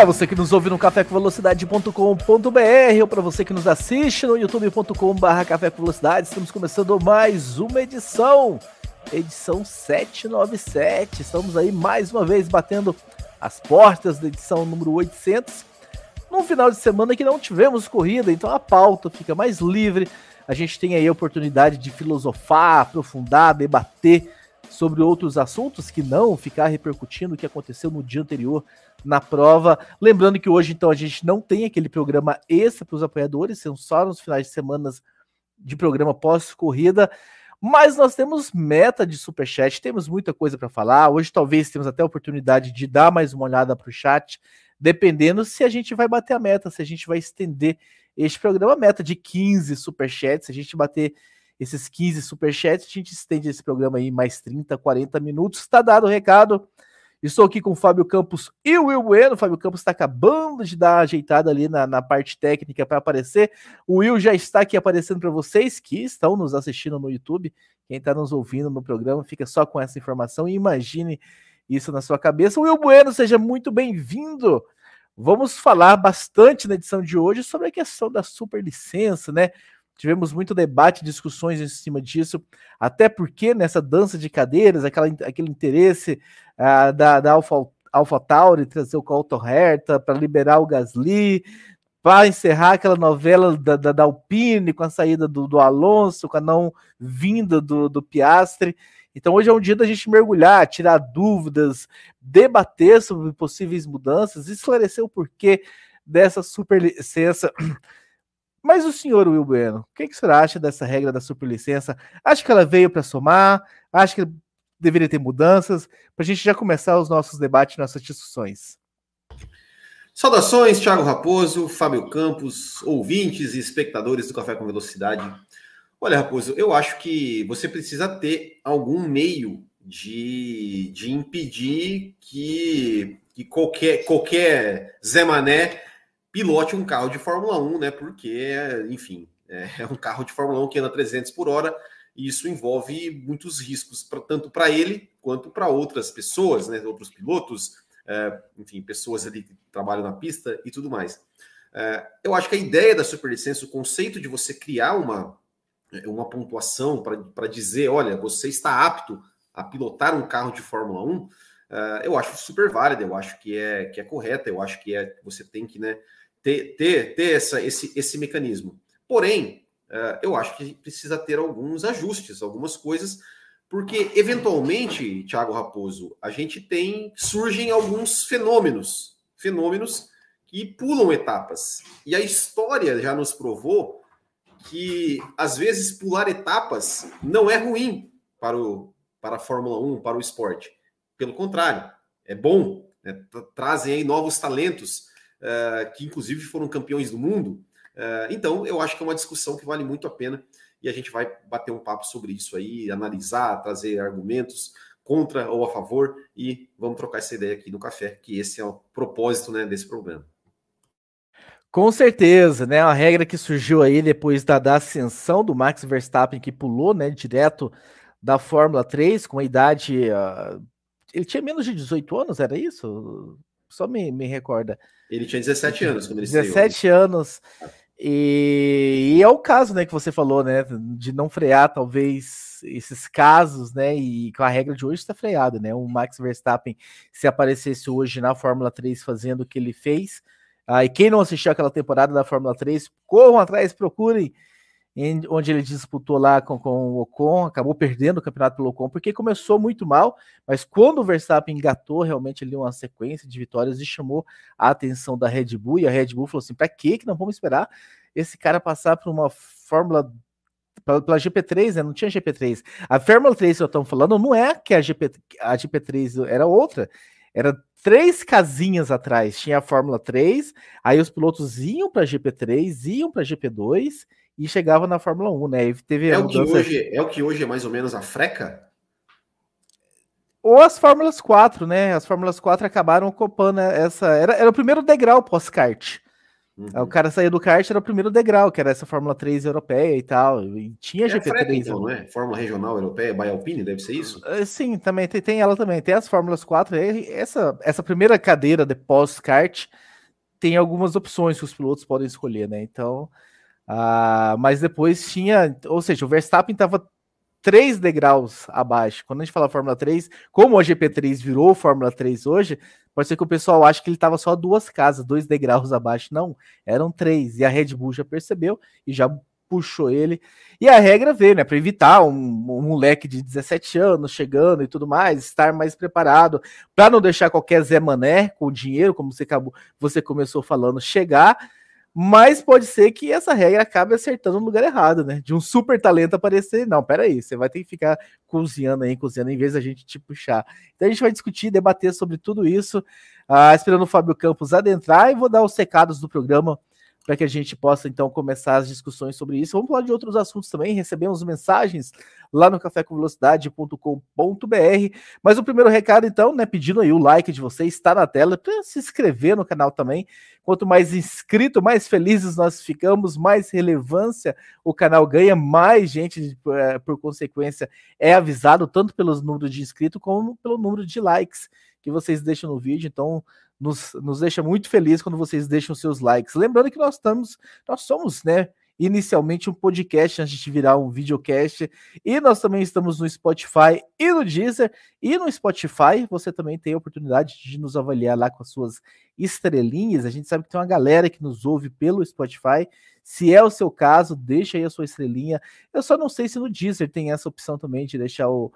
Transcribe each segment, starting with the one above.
Para você que nos ouve no cafécomvelocidade.com.br ou para você que nos assiste no youtube.com.br Café estamos começando mais uma edição, edição 797. Estamos aí mais uma vez batendo as portas da edição número 800. Num final de semana que não tivemos corrida, então a pauta fica mais livre. A gente tem aí a oportunidade de filosofar, aprofundar, debater sobre outros assuntos que não ficar repercutindo o que aconteceu no dia anterior na prova. Lembrando que hoje, então, a gente não tem aquele programa extra para os apoiadores, são só nos finais de semana de programa pós-corrida. Mas nós temos meta de superchat, temos muita coisa para falar. Hoje talvez temos até a oportunidade de dar mais uma olhada para o chat, dependendo se a gente vai bater a meta, se a gente vai estender este programa. Meta de 15 superchats, se a gente bater esses 15 superchats, a gente estende esse programa aí mais 30, 40 minutos. Está dado o recado. Estou aqui com o Fábio Campos e o Will Bueno. O Fábio Campos está acabando de dar ajeitada ali na, na parte técnica para aparecer. O Will já está aqui aparecendo para vocês que estão nos assistindo no YouTube. Quem está nos ouvindo no programa, fica só com essa informação e imagine isso na sua cabeça. Will Bueno, seja muito bem-vindo. Vamos falar bastante na edição de hoje sobre a questão da superlicença, né? Tivemos muito debate, discussões em cima disso, até porque nessa dança de cadeiras, aquela, aquele interesse uh, da, da Alpha, Alpha Tauri trazer o Colton Herta para liberar o Gasly, para encerrar aquela novela da, da, da, Alpine com a saída do, do Alonso, com a não vinda do, do Piastre. Então hoje é um dia da gente mergulhar, tirar dúvidas, debater sobre possíveis mudanças, esclarecer o porquê dessa superlicença mas o senhor Will Bueno, o que, que o senhor acha dessa regra da superlicença? Acha que ela veio para somar? Acha que deveria ter mudanças? Para a gente já começar os nossos debates, nossas discussões. Saudações, Thiago Raposo, Fábio Campos, ouvintes e espectadores do Café com Velocidade. Olha, Raposo, eu acho que você precisa ter algum meio de, de impedir que, que qualquer, qualquer Zé Mané pilote um carro de Fórmula 1, né? Porque, enfim, é um carro de Fórmula 1 que anda 300 por hora e isso envolve muitos riscos, pra, tanto para ele quanto para outras pessoas, né? Outros pilotos, é, enfim, pessoas ali que trabalham na pista e tudo mais. É, eu acho que a ideia da superlicença, o conceito de você criar uma, uma pontuação para dizer, olha, você está apto a pilotar um carro de Fórmula 1, é, eu acho super válida, eu acho que é, que é correta, eu acho que é você tem que, né? Ter, ter, ter essa, esse, esse mecanismo. Porém, uh, eu acho que precisa ter alguns ajustes, algumas coisas, porque eventualmente, Thiago Raposo, a gente tem surgem alguns fenômenos, fenômenos que pulam etapas. E a história já nos provou que às vezes pular etapas não é ruim para o para a Fórmula 1, para o esporte. Pelo contrário, é bom, né? trazem aí novos talentos uh, que inclusive foram campeões do mundo. Uh, então, eu acho que é uma discussão que vale muito a pena e a gente vai bater um papo sobre isso aí, analisar, trazer argumentos contra ou a favor e vamos trocar essa ideia aqui no café, que esse é o propósito né, desse programa. Com certeza, né? A regra que surgiu aí depois da, da ascensão do Max Verstappen, que pulou, né, direto da Fórmula 3 com a idade. Uh, ele tinha menos de 18 anos, era isso? Só me, me recorda. Ele tinha 17 anos quando ele 17 saiu. anos. E, e, é o caso, né, que você falou, né, de não frear talvez esses casos, né, e com a regra de hoje está freado, né, o Max Verstappen se aparecesse hoje na Fórmula 3 fazendo o que ele fez, ah, e quem não assistiu aquela temporada da Fórmula 3, corram atrás, procurem em, onde ele disputou lá com, com o Ocon, acabou perdendo o campeonato pelo Ocon, porque começou muito mal, mas quando o Verstappen engatou realmente ali uma sequência de vitórias e chamou a atenção da Red Bull, e a Red Bull falou assim: para que que não vamos esperar esse cara passar por uma Fórmula pela, pela GP3, né? Não tinha GP3. A Fórmula 3 que eu estou falando não é que a, GP, a GP3 era outra, era três casinhas atrás. Tinha a Fórmula 3, aí os pilotos iam para a GP3, iam para a GP2 e chegava na Fórmula 1, né? E teve é, o que hoje, é o que hoje é mais ou menos a freca? Ou as Fórmulas 4, né? As Fórmulas 4 acabaram ocupando essa. Era, era o primeiro degrau pós-kart. Uhum. O cara saía do kart, era o primeiro degrau, que era essa Fórmula 3 europeia e tal. E tinha é GP3. Freca, então, não é? Fórmula Regional Europeia, by Alpine, deve ser isso? Uh, sim, também tem, tem, ela também. Tem as Fórmulas 4. Essa, essa primeira cadeira de pós-kart tem algumas opções que os pilotos podem escolher, né? Então. Uh, mas depois tinha. Ou seja, o Verstappen estava três degraus abaixo. Quando a gente fala Fórmula 3, como o GP3 virou Fórmula 3 hoje, pode ser que o pessoal ache que ele estava só duas casas, dois degraus abaixo. Não, eram três. E a Red Bull já percebeu e já puxou ele. E a regra veio, né, para evitar um, um, moleque de 17 anos chegando e tudo mais, estar mais preparado, para não deixar qualquer Zé Mané com dinheiro, como você acabou, você começou falando, chegar mas pode ser que essa regra acabe acertando no lugar errado, né? De um super talento aparecer. Não, peraí, você vai ter que ficar cozinhando aí, cozinhando, em vez da gente te puxar. Então a gente vai discutir, debater sobre tudo isso, ah, esperando o Fábio Campos adentrar e vou dar os recados do programa para que a gente possa então começar as discussões sobre isso. Vamos falar de outros assuntos também, recebemos mensagens lá no cafécomvelocidade.com.br. Mas o primeiro recado então, né, pedindo aí o like de vocês, está na tela, para se inscrever no canal também. Quanto mais inscrito, mais felizes nós ficamos, mais relevância o canal ganha, mais gente, eh, por consequência, é avisado tanto pelos números de inscritos como pelo número de likes que vocês deixam no vídeo. Então, nos, nos deixa muito feliz quando vocês deixam seus likes. Lembrando que nós estamos, nós somos, né? Inicialmente um podcast antes de virar um videocast. E nós também estamos no Spotify e no Deezer. E no Spotify você também tem a oportunidade de nos avaliar lá com as suas estrelinhas. A gente sabe que tem uma galera que nos ouve pelo Spotify. Se é o seu caso, deixa aí a sua estrelinha. Eu só não sei se no Deezer tem essa opção também de deixar o,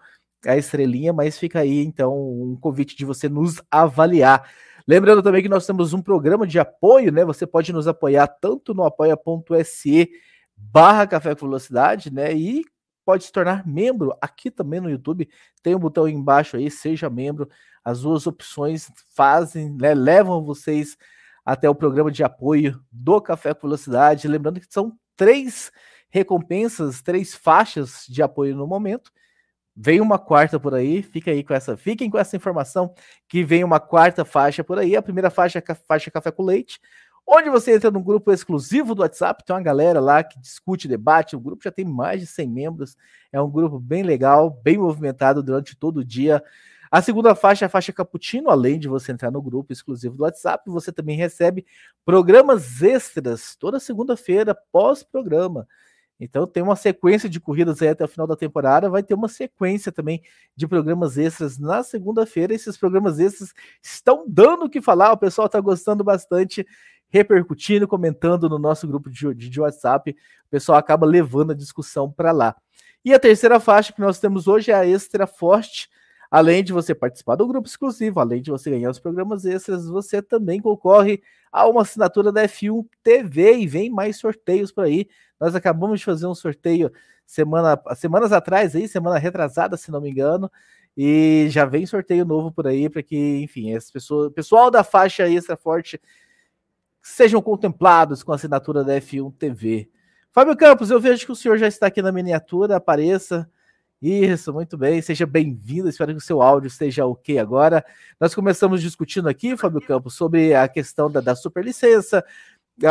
a estrelinha, mas fica aí então um convite de você nos avaliar. Lembrando também que nós temos um programa de apoio, né? Você pode nos apoiar tanto no apoia.se barra Café com Velocidade, né? E pode se tornar membro aqui também no YouTube. Tem um botão embaixo aí, seja membro. As duas opções fazem, né, levam vocês até o programa de apoio do Café com Velocidade. Lembrando que são três recompensas, três faixas de apoio no momento. Vem uma quarta por aí, fica aí com essa, fiquem com essa informação que vem uma quarta faixa por aí. A primeira faixa é faixa Café com Leite, onde você entra num grupo exclusivo do WhatsApp, tem uma galera lá que discute, debate. O grupo já tem mais de 100 membros, é um grupo bem legal, bem movimentado durante todo o dia. A segunda faixa é a faixa Cappuccino, além de você entrar no grupo exclusivo do WhatsApp, você também recebe programas extras toda segunda-feira, pós-programa. Então tem uma sequência de corridas aí até o final da temporada, vai ter uma sequência também de programas extras na segunda-feira. Esses programas extras estão dando o que falar, o pessoal está gostando bastante, repercutindo, comentando no nosso grupo de, de WhatsApp. O pessoal acaba levando a discussão para lá. E a terceira faixa que nós temos hoje é a Extra Forte. Além de você participar do grupo exclusivo, além de você ganhar os programas extras, você também concorre a uma assinatura da F1 TV e vem mais sorteios por aí. Nós acabamos de fazer um sorteio semana, semanas atrás, aí, semana retrasada, se não me engano, e já vem sorteio novo por aí para que, enfim, as pessoas, pessoal da faixa extra forte sejam contemplados com a assinatura da F1 TV. Fábio Campos, eu vejo que o senhor já está aqui na miniatura, apareça. Isso, muito bem, seja bem-vindo. Espero que o seu áudio esteja ok agora. Nós começamos discutindo aqui, Fábio Campos, sobre a questão da, da superlicença,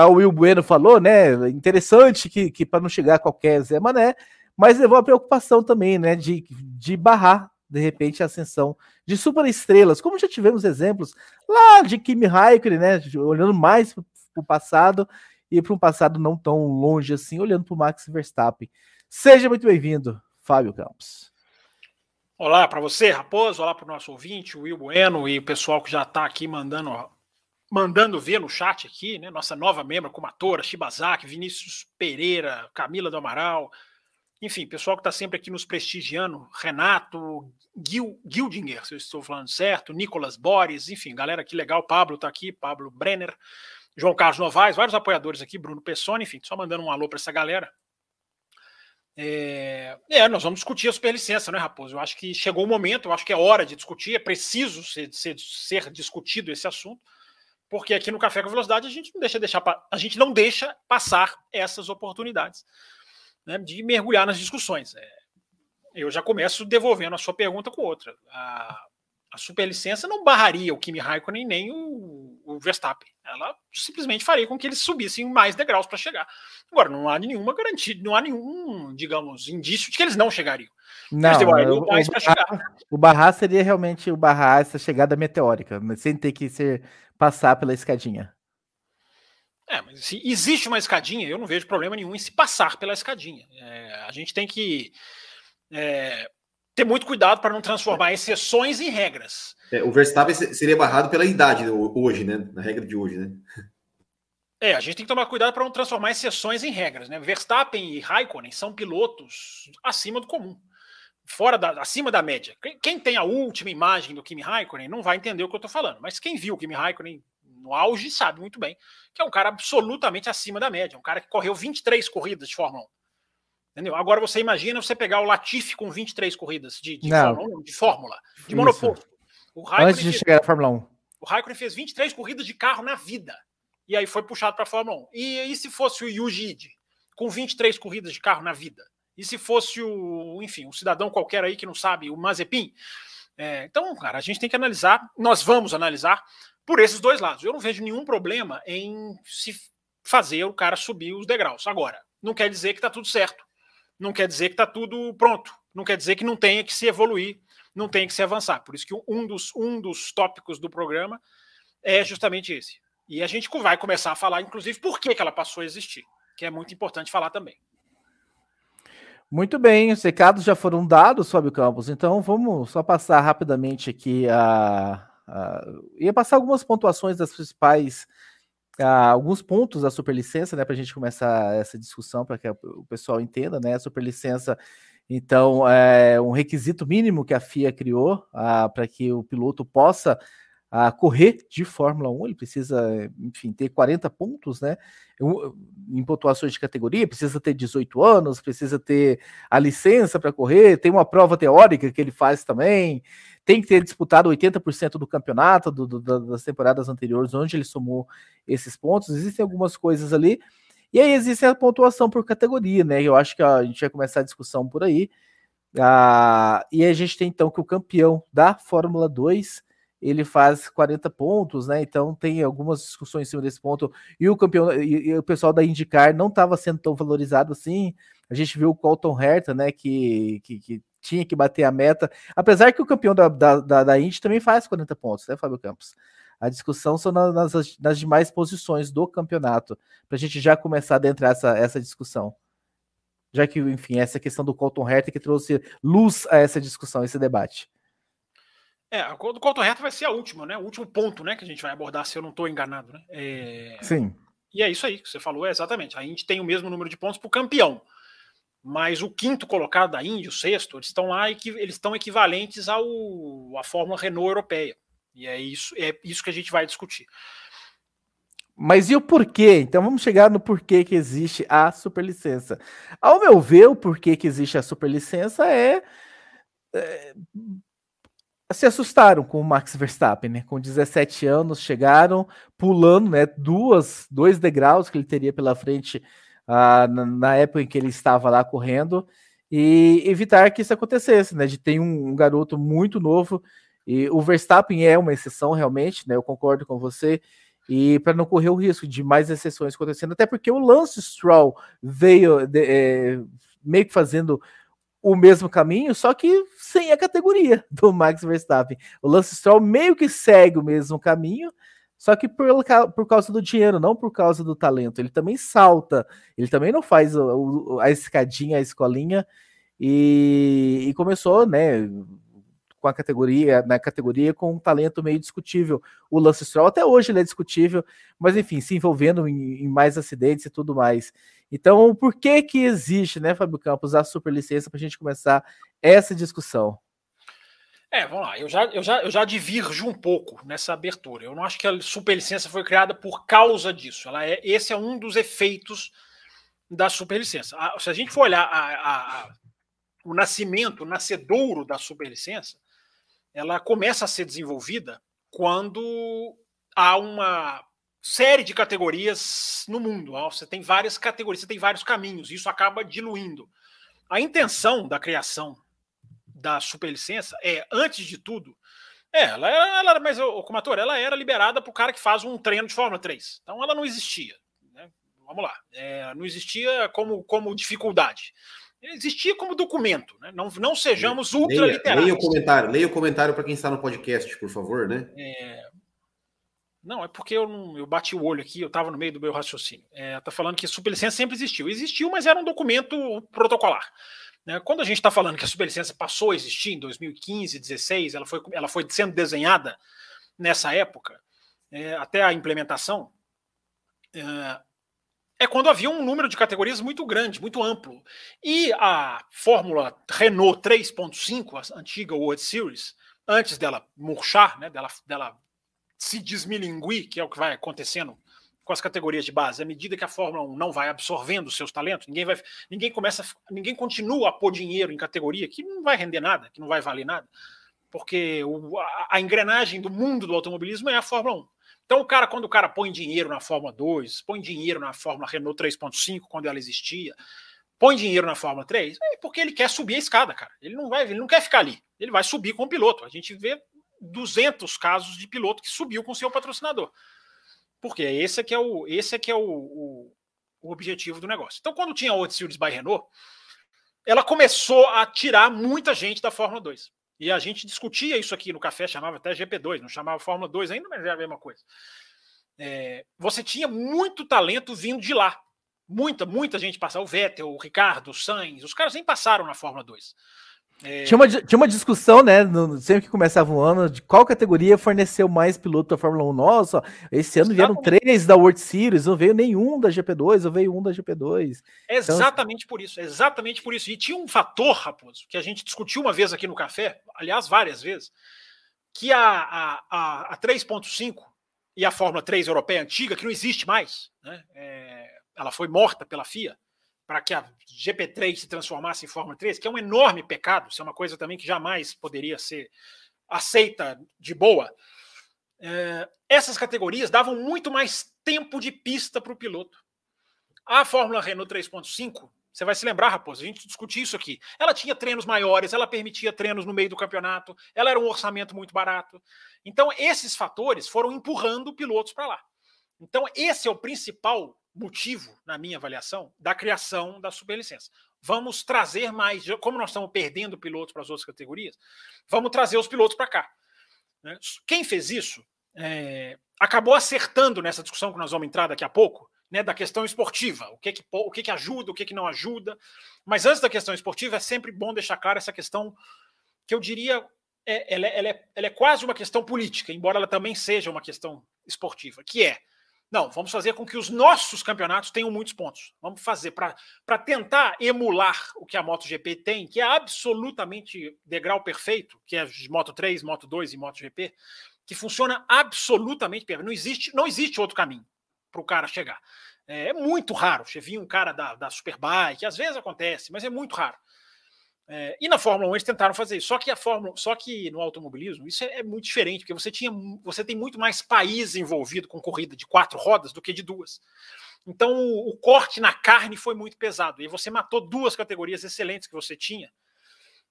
o Will Bueno falou, né? Interessante que, que para não chegar qualquer Zé Mané, mas levou a preocupação também, né? De, de barrar, de repente, a ascensão de superestrelas, como já tivemos exemplos lá de Kimi Raikkonen, né? Olhando mais para o passado e para um passado não tão longe assim, olhando para o Max Verstappen. Seja muito bem-vindo, Fábio Campos. Olá para você, Raposo. Olá para o nosso ouvinte, o Will Bueno, e o pessoal que já está aqui mandando mandando ver no chat aqui, né? Nossa nova membro, Kumatora, Shibazaki, Vinícius Pereira, Camila do Amaral, enfim, pessoal que está sempre aqui nos prestigiando, Renato, Gil, Gildinger, se eu estou falando certo, Nicolas Boris, enfim, galera que legal, Pablo está aqui, Pablo Brenner, João Carlos Novaes, vários apoiadores aqui, Bruno Pessoni, enfim, só mandando um alô para essa galera. É, é, nós vamos discutir a superlicença, né, Raposo? Eu acho que chegou o momento, eu acho que é hora de discutir, é preciso ser, ser, ser discutido esse assunto Porque aqui no Café com Velocidade a gente não deixa, deixar, a gente não deixa passar essas oportunidades né, de mergulhar nas discussões. É, eu já começo devolvendo a sua pergunta com outra. A, a superlicença não barraria o Kimi Raikkonen nem o, o, Verstappen. Ela simplesmente faria com que eles subissem mais degraus para chegar. Agora, não há nenhuma garantia, não há nenhum, digamos, indício de que eles não chegariam. Não, o, o, barrar seria realmente o barrar essa chegada meteórica, sem ter que ser passar pela escadinha. É, mas se existe uma escadinha, eu não vejo problema nenhum em se passar pela escadinha. É, a gente tem que é, ter muito cuidado para não transformar exceções em regras. É, o Verstappen seria barrado pela idade hoje, né? Na regra de hoje, né? É, a gente tem que tomar cuidado para não transformar exceções em regras, né? Verstappen e Raikkonen são pilotos acima do comum, fora da, acima da média. Quem tem a última imagem do Kimi Raikkonen não vai entender o que eu estou falando, mas quem viu o Kimi Raikkonen no auge sabe muito bem que é um cara absolutamente acima da média, um cara que correu 23 corridas de Fórmula 1. Entendeu? Agora você imagina você pegar o Latifi com 23 corridas de, de, Fórmula, 1, de Fórmula, de monoposto. Antes de fez, chegar à Fórmula 1. O Raikkonen fez 23 corridas de carro na vida. E aí foi puxado para a Fórmula 1. E, e se fosse o Yuji Ide, com 23 corridas de carro na vida? E se fosse o, enfim, um cidadão qualquer aí que não sabe, o Mazepin? É, então, cara, a gente tem que analisar, nós vamos analisar por esses dois lados. Eu não vejo nenhum problema em se fazer o cara subir os degraus. Agora, não quer dizer que está tudo certo não quer dizer que está tudo pronto, não quer dizer que não tenha que se evoluir, não tenha que se avançar. Por isso que um dos, um dos tópicos do programa é justamente esse. E a gente vai começar a falar, inclusive, por que, que ela passou a existir, que é muito importante falar também. Muito bem, os recados já foram dados, Fábio Campos, então vamos só passar rapidamente aqui a. a ia passar algumas pontuações das principais ah, alguns pontos da superlicença, né, para a gente começar essa discussão, para que o pessoal entenda, né, a superlicença, então, é um requisito mínimo que a FIA criou ah, para que o piloto possa a correr de Fórmula 1, ele precisa, enfim, ter 40 pontos, né? Em pontuações de categoria, precisa ter 18 anos, precisa ter a licença para correr, tem uma prova teórica que ele faz também, tem que ter disputado 80% do campeonato do, do, das temporadas anteriores, onde ele somou esses pontos. Existem algumas coisas ali. E aí existe a pontuação por categoria, né? Eu acho que a gente vai começar a discussão por aí. Ah, e a gente tem então que o campeão da Fórmula 2 ele faz 40 pontos, né? Então tem algumas discussões em cima desse ponto. E o campeão e, e o pessoal da IndyCar não estava sendo tão valorizado assim. A gente viu o Colton Herta, né? Que, que, que, tinha que bater a meta. Apesar que o campeão da, da, da, da Indy também faz 40 pontos, né, Fábio Campos? A discussão são nas, nas demais posições do campeonato, para a gente já começar a adentrar essa, essa discussão. Já que, enfim, essa questão do Colton Herta que trouxe luz a essa discussão, esse debate. É, o do Colton Herta vai ser a última, né? O último ponto, né, que a gente vai abordar, se eu não estou enganado, né? É... Sim. E é isso aí que você falou, é exatamente. A gente tem o mesmo número de pontos para o campeão. Mas o quinto colocado da Índia, o sexto, eles estão lá eles estão equivalentes ao à Fórmula Renault europeia. E é isso, é isso que a gente vai discutir. Mas e o porquê? Então vamos chegar no porquê que existe a superlicença. Ao meu ver, o porquê que existe a superlicença é, é se assustaram com o Max Verstappen, né? Com 17 anos, chegaram pulando, né? Duas, dois degraus que ele teria pela frente uh, na, na, época em que ele estava lá correndo e evitar que isso acontecesse, né? De ter um, um garoto muito novo e o Verstappen é uma exceção realmente, né? Eu concordo com você. E para não correr o risco de mais exceções acontecendo, até porque o Lance Stroll veio de, é, meio que fazendo o mesmo caminho, só que sem a categoria do Max Verstappen. O Lance Stroll meio que segue o mesmo caminho, só que por, por causa do dinheiro, não por causa do talento. Ele também salta, ele também não faz o, a escadinha, a escolinha, e, e começou, né, com a categoria, na categoria com um talento meio discutível. O Lance Stroll até hoje ele é discutível, mas enfim, se envolvendo em, em mais acidentes e tudo mais. Então, por que que existe, né, Fábio Campos, a superlicença para a gente começar essa discussão? É, vamos lá. Eu já, eu, já, eu já divirjo um pouco nessa abertura. Eu não acho que a superlicença foi criada por causa disso. Ela é, esse é um dos efeitos da superlicença. Se a gente for olhar a, a, a, o nascimento, o nascedouro da superlicença, ela começa a ser desenvolvida quando há uma série de categorias no mundo. Você tem várias categorias, você tem vários caminhos, isso acaba diluindo. A intenção da criação da superlicença é, antes de tudo, é, ela era, ela, mas como ator, ela era liberada para o cara que faz um treino de Fórmula 3. Então ela não existia. Né? Vamos lá. É, não existia como, como dificuldade. Existia como documento, né? Não, não sejamos ultra leia, leia o comentário, leia o comentário para quem está no podcast, por favor, né? É, não, é porque eu, não, eu bati o olho aqui, eu estava no meio do meu raciocínio. É, tá falando que a superlicença sempre existiu. Existiu, mas era um documento protocolar. Né? Quando a gente está falando que a superlicença passou a existir em 2015, 2016, ela foi, ela foi sendo desenhada nessa época, é, até a implementação, é, é quando havia um número de categorias muito grande, muito amplo. E a Fórmula Renault 3.5, a antiga World Series, antes dela murchar, né, dela, dela se desmilinguir, que é o que vai acontecendo com as categorias de base, à medida que a Fórmula 1 não vai absorvendo seus talentos, ninguém vai, ninguém começa, ninguém continua a pôr dinheiro em categoria que não vai render nada, que não vai valer nada, porque o, a, a, engrenagem do mundo do automobilismo é a Fórmula 1. Então o cara, quando o cara põe dinheiro na Fórmula 2, põe dinheiro na Fórmula Renault 3.5, quando ela existia, põe dinheiro na Fórmula 3, é porque ele quer subir a escada, cara. Ele não vai, ele não quer ficar ali. Ele vai subir com o piloto. A gente vê 200 casos de piloto que subiu com seu patrocinador. Porque esse é que é o, esse é que é o, o, o objetivo do negócio. Então, quando tinha a World Series by Renault, ela começou a tirar muita gente da Fórmula 2. E a gente discutia isso aqui no café, chamava até GP2, não chamava Fórmula 2 ainda, mas é a mesma coisa. É, você tinha muito talento vindo de lá. Muita, muita gente passava. O Vettel, o Ricardo, o Sainz, os caras nem passaram na Fórmula 2. É... Tinha, uma, tinha uma discussão, né? No, sempre que começava o ano, de qual categoria forneceu mais piloto da Fórmula 1. Nossa, esse ano vieram três da World Series, não veio nenhum da GP2, não veio um da GP2. Exatamente então... por isso, exatamente por isso. E tinha um fator, Raposo, que a gente discutiu uma vez aqui no café, aliás, várias vezes, que a, a, a, a 3.5 e a Fórmula 3 europeia antiga, que não existe mais, né? É, ela foi morta pela FIA para que a GP3 se transformasse em Fórmula 3, que é um enorme pecado, isso é uma coisa também que jamais poderia ser aceita de boa. É, essas categorias davam muito mais tempo de pista para o piloto. A Fórmula Renault 3.5, você vai se lembrar, Raposo, a gente discutiu isso aqui. Ela tinha treinos maiores, ela permitia treinos no meio do campeonato, ela era um orçamento muito barato. Então, esses fatores foram empurrando pilotos para lá. Então, esse é o principal motivo, na minha avaliação, da criação da superlicença. Vamos trazer mais, como nós estamos perdendo pilotos para as outras categorias, vamos trazer os pilotos para cá. Né? Quem fez isso é, acabou acertando nessa discussão que nós vamos entrar daqui a pouco, né, da questão esportiva, o que que, o que que ajuda, o que que não ajuda. Mas antes da questão esportiva, é sempre bom deixar claro essa questão que eu diria é, ela, é, ela, é, ela é quase uma questão política, embora ela também seja uma questão esportiva, que é não, vamos fazer com que os nossos campeonatos tenham muitos pontos. Vamos fazer para tentar emular o que a MotoGP tem, que é absolutamente degrau perfeito, que é Moto 3, Moto 2 e MotoGP, que funciona absolutamente perfeito. Não existe, não existe outro caminho para o cara chegar. É, é, muito raro. Você vir um cara da, da Superbike, às vezes acontece, mas é muito raro. É, e na Fórmula 1 eles tentaram fazer isso. Só que a Fórmula, só que no automobilismo isso é, é, muito diferente, porque você tinha, você tem muito mais país envolvido com corrida de quatro rodas do que de duas. Então o, o corte na carne foi muito pesado e você matou duas categorias excelentes que você tinha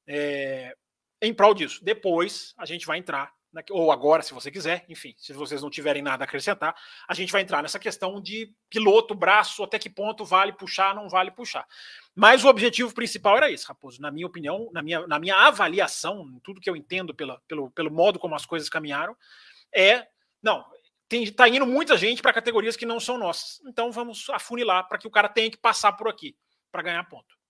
é, em prol disso. Depois a gente vai entrar ou agora, se você quiser, enfim, se vocês não tiverem nada a acrescentar, a gente vai entrar nessa questão de piloto, braço, até que ponto vale puxar, não vale puxar. Mas o objetivo principal era esse, Raposo. Na minha opinião, na minha, na minha avaliação, tudo que eu entendo pela, pelo, pelo modo como as coisas caminharam, é. Não, tem, tá indo muita gente para categorias que não são nossas. Então vamos afunilar para que o cara tenha que passar por aqui para ganhar ponto.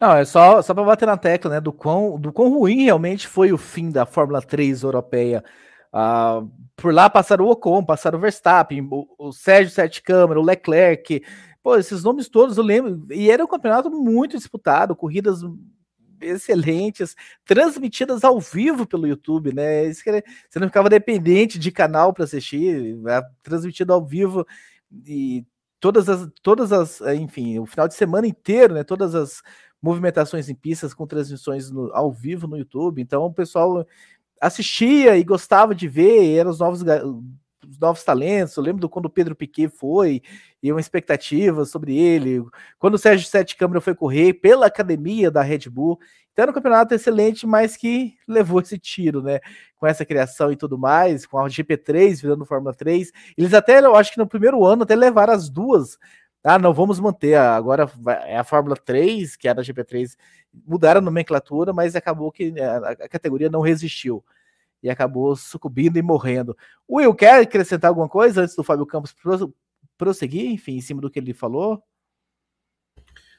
Não, é só, só para bater na tecla, né, do quão, do quão ruim realmente foi o fim da Fórmula 3 europeia. Ah, por lá passaram o Ocon, passaram o Verstappen, o, o Sérgio Sete Câmara, o Leclerc, Pô, esses nomes todos eu lembro. E era um campeonato muito disputado, corridas excelentes, transmitidas ao vivo pelo YouTube, né? Você não ficava dependente de canal para assistir, transmitido ao vivo e todas as, todas as, enfim, o final de semana inteiro, né? Todas as movimentações em pistas com transmissões no, ao vivo no YouTube. Então o pessoal assistia e gostava de ver, eram os novos os novos talentos. Eu lembro do quando o Pedro Piquet foi, e uma expectativa sobre ele. Quando o Sérgio Sete Câmara foi correr pela academia da Red Bull. Então era um campeonato excelente, mas que levou esse tiro, né? Com essa criação e tudo mais, com a GP3 virando Fórmula 3. Eles até, eu acho que no primeiro ano, até levaram as duas. Ah, não, vamos manter. Agora é a Fórmula 3, que era a GP3. Mudaram a nomenclatura, mas acabou que né, a categoria não resistiu e acabou sucumbindo e morrendo. Will, quer acrescentar alguma coisa antes do Fábio Campos prosseguir, enfim, em cima do que ele falou?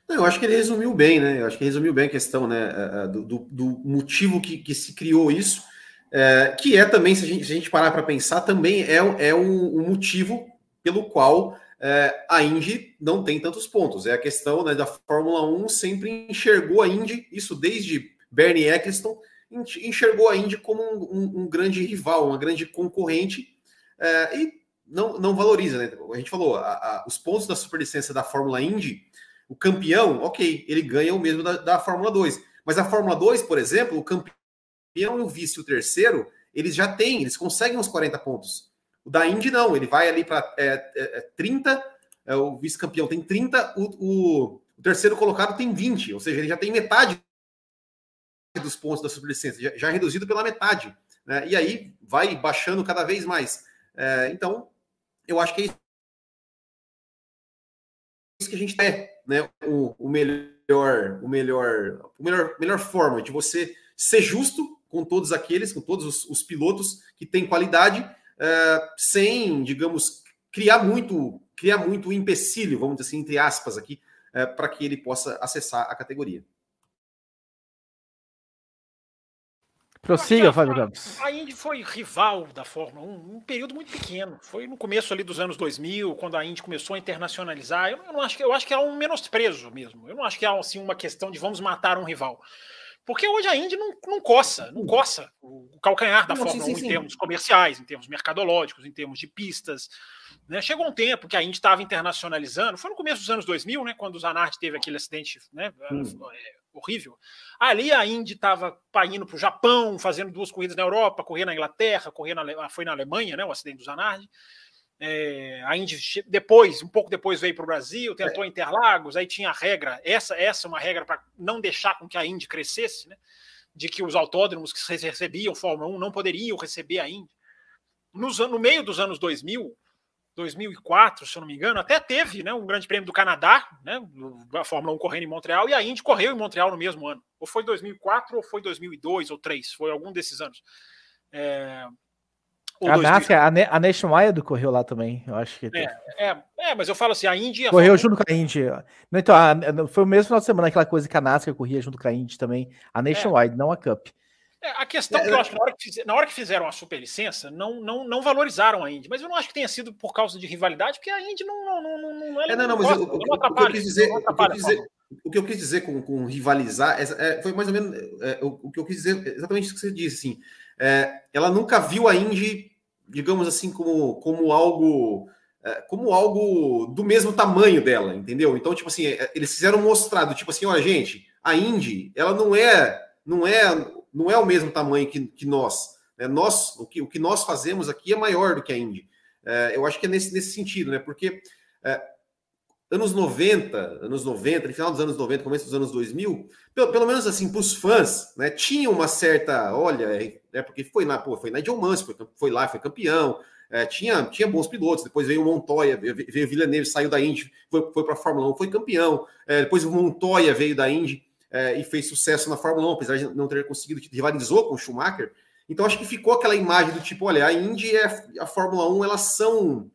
Não, eu acho que ele resumiu bem, né? Eu acho que resumiu bem a questão, né? É, é, do, do, do motivo que, que, se criou isso, é, que é também, se a gente, se a gente parar para pensar, também é, é o, o motivo pelo qual é, a Indy não tem tantos pontos. É a questão né, da Fórmula 1 sempre enxergou a Indy, isso desde Bernie Eccleston, enxergou a Indy como um, um, um grande rival, uma grande concorrente, é, e não, não valoriza, né? A gente falou, a, a, os pontos da superlicença da Fórmula Indy, o campeão, ok, ele ganha o mesmo da, da Fórmula 2. Mas a Fórmula 2, por exemplo, o campeão e o vice, o terceiro, eles já têm, eles conseguem uns 40 pontos. O da Indy não, ele vai ali para é, é, 30, é, é, o vice-campeão tem 30, o, o, o, terceiro colocado tem 20, ou seja, ele já tem metade dos pontos da superlicença, já, já reduzido pela metade. Né? E aí vai baixando cada vez mais. É, então, eu acho que é isso que a gente é, né? O, o melhor, o melhor, o melhor, melhor forma de você ser justo com todos aqueles, com todos os, os pilotos que têm qualidade, uh, sem, digamos, criar muito, criar muito empecilho, vamos dizer assim, entre aspas aqui, uh, para que ele possa acessar a categoria. Prossiga, Fábio Campos. A Indy foi rival da Fórmula 1 um período muito pequeno. Foi no começo ali dos anos 2000, quando a Indy começou a internacionalizar. Eu não acho que eu acho que é um menosprezo mesmo. Eu não acho que é assim uma questão de vamos matar um rival. Porque hoje a Indy não, não coça, não coça o calcanhar da não, Fórmula sim, 1 sim, em termos comerciais, em termos mercadológicos, em termos de pistas. Né? Chegou um tempo que a Indy estava internacionalizando, foi no começo dos anos 2000, né, quando o Zanardi teve aquele acidente né, hum. É, horrível. Ali a Indy estava indo para o Japão, fazendo duas corridas na Europa, correr na Inglaterra, correr na, foi na Alemanha, né, o acidente do Zanardi. É, a Indy depois, um pouco depois veio para o Brasil, tentou é. Interlagos, aí tinha a regra, essa essa é uma regra para não deixar com que a Indy crescesse, né, de que os autódromos que recebiam Fórmula 1 não poderiam receber a Indy. Nos, no meio dos anos 2000, 2004, se eu não me engano, até teve né, um grande prêmio do Canadá, né, a Fórmula 1 correndo em Montreal, e a Indy correu em Montreal no mesmo ano. Ou foi 2004, ou foi 2002, ou 3, foi algum desses anos. É, a NASCAR, a, Nationwide correu lá também, eu acho que. É, é, é, mas eu falo assim, a Indy. correu junto com a Indy. Então, a, foi o mesmo final de semana, aquela coisa que a NASCAR corria junto com a Indy também. A Nationwide, é. não a Cup. É, a questão que eu acho que na hora que, na hora que fizeram a superlicença, não, não, não valorizaram a Indy. Mas eu não acho que tenha sido por causa de rivalidade, porque a Indy não. Não, não, não, é, não, não, mas o, que eu quis dizer, o que eu quis dizer, o que eu quis dizer com, com rivalizar é, foi mais ou menos é, o, o, que eu quis dizer, exatamente isso que você disse. Assim, é, ela nunca viu a Indy, digamos assim, como, como algo. É, como algo do mesmo tamanho dela, entendeu? Então, tipo assim, é, eles fizeram mostrado, tipo assim, olha, gente, a Indy, ela não é, não é não é o mesmo tamanho que, que nós. Né? Nós, o que, o que nós fazemos aqui é maior do que a Indy. É, eu acho que é nesse, nesse sentido, né? Porque é, anos 90, anos 90, no final dos anos 90, começo dos anos 2000, pelo, pelo menos assim, para os fãs, né? Tinha uma certa, olha, é, é porque foi lá, pô, foi na John Mansell, foi, foi lá, foi campeão, é, tinha, tinha bons pilotos, depois veio o Montoya, veio, veio o Villeneuve, saiu da Indy, foi, foi para a Fórmula 1, foi campeão, é, depois o Montoya veio da Indy, é, e fez sucesso na Fórmula 1, apesar de não ter conseguido, rivalizou com o Schumacher. Então acho que ficou aquela imagem do tipo, olha, a Indy e a Fórmula 1, elas são, é, é,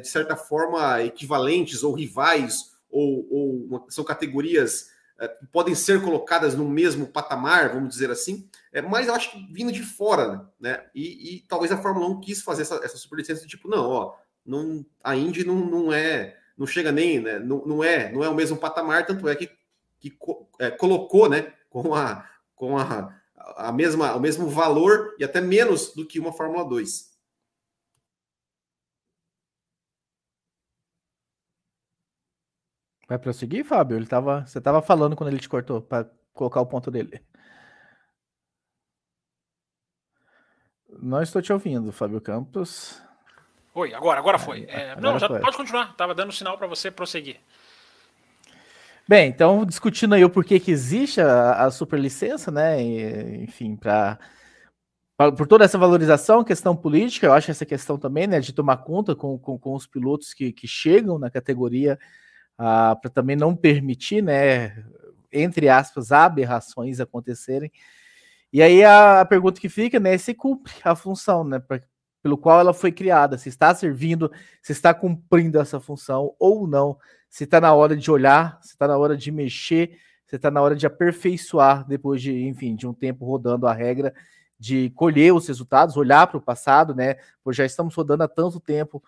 de certa forma, equivalentes ou rivais, ou, ou são categorias é, que podem ser colocadas no mesmo patamar, vamos dizer assim, é, mas eu acho que vindo de fora, né? E, e talvez a Fórmula 1 quis fazer essa, essa superlicença tipo, não, ó, não, a Indy não, não é, não chega nem, né? Não, não é, não é o mesmo patamar, tanto é que que é, colocou né, com, a, com a, a mesma, o mesmo valor e até menos do que uma Fórmula 2. Vai prosseguir, Fábio? Ele tava, você estava falando quando ele te cortou para colocar o ponto dele. Não estou te ouvindo, Fábio Campos. Oi, agora, agora foi. É, agora não, já foi. pode continuar. Tava dando sinal para você prosseguir. Bem, então discutindo aí o porquê que existe a, a superlicença, né? E, enfim, para por toda essa valorização, questão política, eu acho essa questão também, né, de tomar conta com, com, com os pilotos que, que chegam na categoria, ah, para também não permitir, né, entre aspas, aberrações acontecerem. E aí a, pergunta que fica, né, é se cumpre a função, né, pra, pelo qual ela foi criada, se está servindo, se está cumprindo essa função ou não, se está na hora de olhar, se está na hora de mexer, se está na hora de aperfeiçoar depois de, enfim, de um tempo rodando a regra, de colher os resultados, olhar para o passado, né? Pois já estamos rodando há tanto tempo.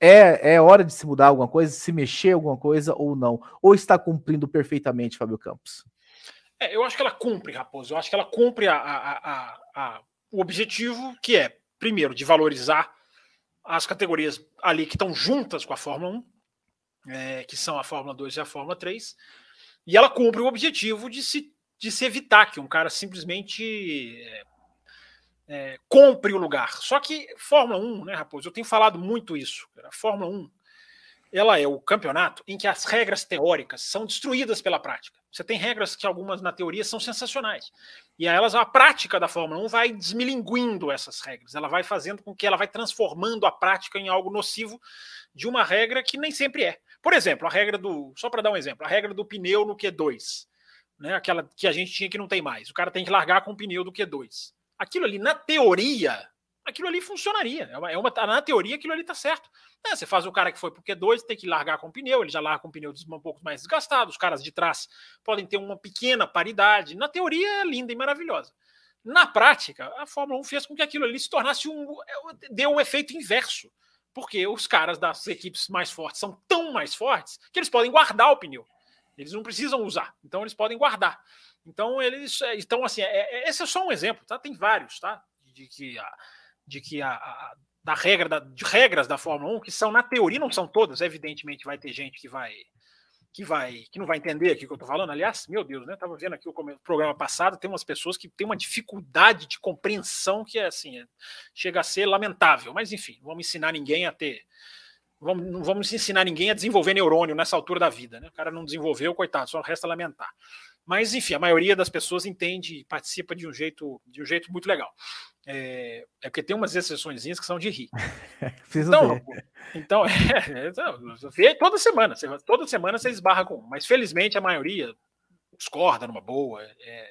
É, é hora de se mudar alguma coisa, se mexer alguma coisa ou não? Ou está cumprindo perfeitamente, Fábio Campos? É, eu acho que ela cumpre, Raposo. Eu acho que ela cumpre a, a, a, o objetivo que é, primeiro, de valorizar as categorias ali que estão juntas com a Fórmula 1, é, que são a Fórmula 2 e a Fórmula 3, e ela cumpre o objetivo de se, de se evitar que um cara simplesmente é, compre o lugar. Só que Fórmula 1, né, Raposo? Eu tenho falado muito isso. A Fórmula 1 ela é o campeonato em que as regras teóricas são destruídas pela prática. Você tem regras que algumas na teoria são sensacionais. E a elas a prática da Fórmula 1 vai desmilinguindo essas regras. Ela vai fazendo com que ela vai transformando a prática em algo nocivo de uma regra que nem sempre é. Por exemplo, a regra do, só para dar um exemplo, a regra do pneu no Q2, né? Aquela que a gente tinha que não tem mais. O cara tem que largar com o pneu do Q2 aquilo ali, na teoria, aquilo ali funcionaria. É uma, é uma, na teoria, aquilo ali está certo. É, você faz o cara que foi porque Q2, tem que largar com o pneu, ele já larga com o pneu um pouco mais desgastado, os caras de trás podem ter uma pequena paridade. Na teoria é linda e maravilhosa. Na prática, a Fórmula 1 fez com que aquilo ali se tornasse um. É, deu um efeito inverso. Porque os caras das equipes mais fortes são tão mais fortes que eles podem guardar o pneu. Eles não precisam usar. Então eles podem guardar. Então, eles. Então, assim, é, é, esse é só um exemplo, tá? Tem vários, tá? De que a, de que a, a da regra da, de regras da Fórmula 1, que são, na teoria, não são todas, evidentemente vai ter gente que vai que vai que não vai entender aqui o que eu tô falando. Aliás, meu Deus, né? Tava vendo aqui o programa passado, tem umas pessoas que têm uma dificuldade de compreensão que é assim, é, chega a ser lamentável. Mas enfim, não vamos ensinar ninguém a ter vamos, não vamos ensinar ninguém a desenvolver neurônio nessa altura da vida, né? O cara não desenvolveu, coitado, só resta lamentar. Mas, enfim, a maioria das pessoas entende e participa de um jeito, de um jeito muito legal. É, é porque tem umas exceções que são de rir. então, então, é, é, toda semana, toda semana você esbarra com mas felizmente a maioria discorda numa boa. É,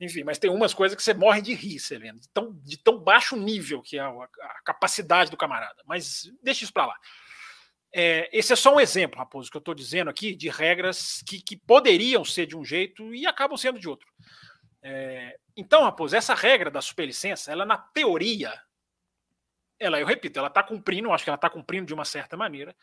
enfim, mas tem umas coisas que você morre de rir, você vendo, de tão, de tão baixo nível que é a, a capacidade do camarada. Mas deixa isso para lá. É, esse é só um exemplo, Raposo, que eu estou dizendo aqui, de regras que, que, poderiam ser de um jeito e acabam sendo de outro. É, então, Raposo, essa regra da superlicença, ela na teoria, ela, eu repito, ela está cumprindo, acho que ela está cumprindo de uma certa maneira,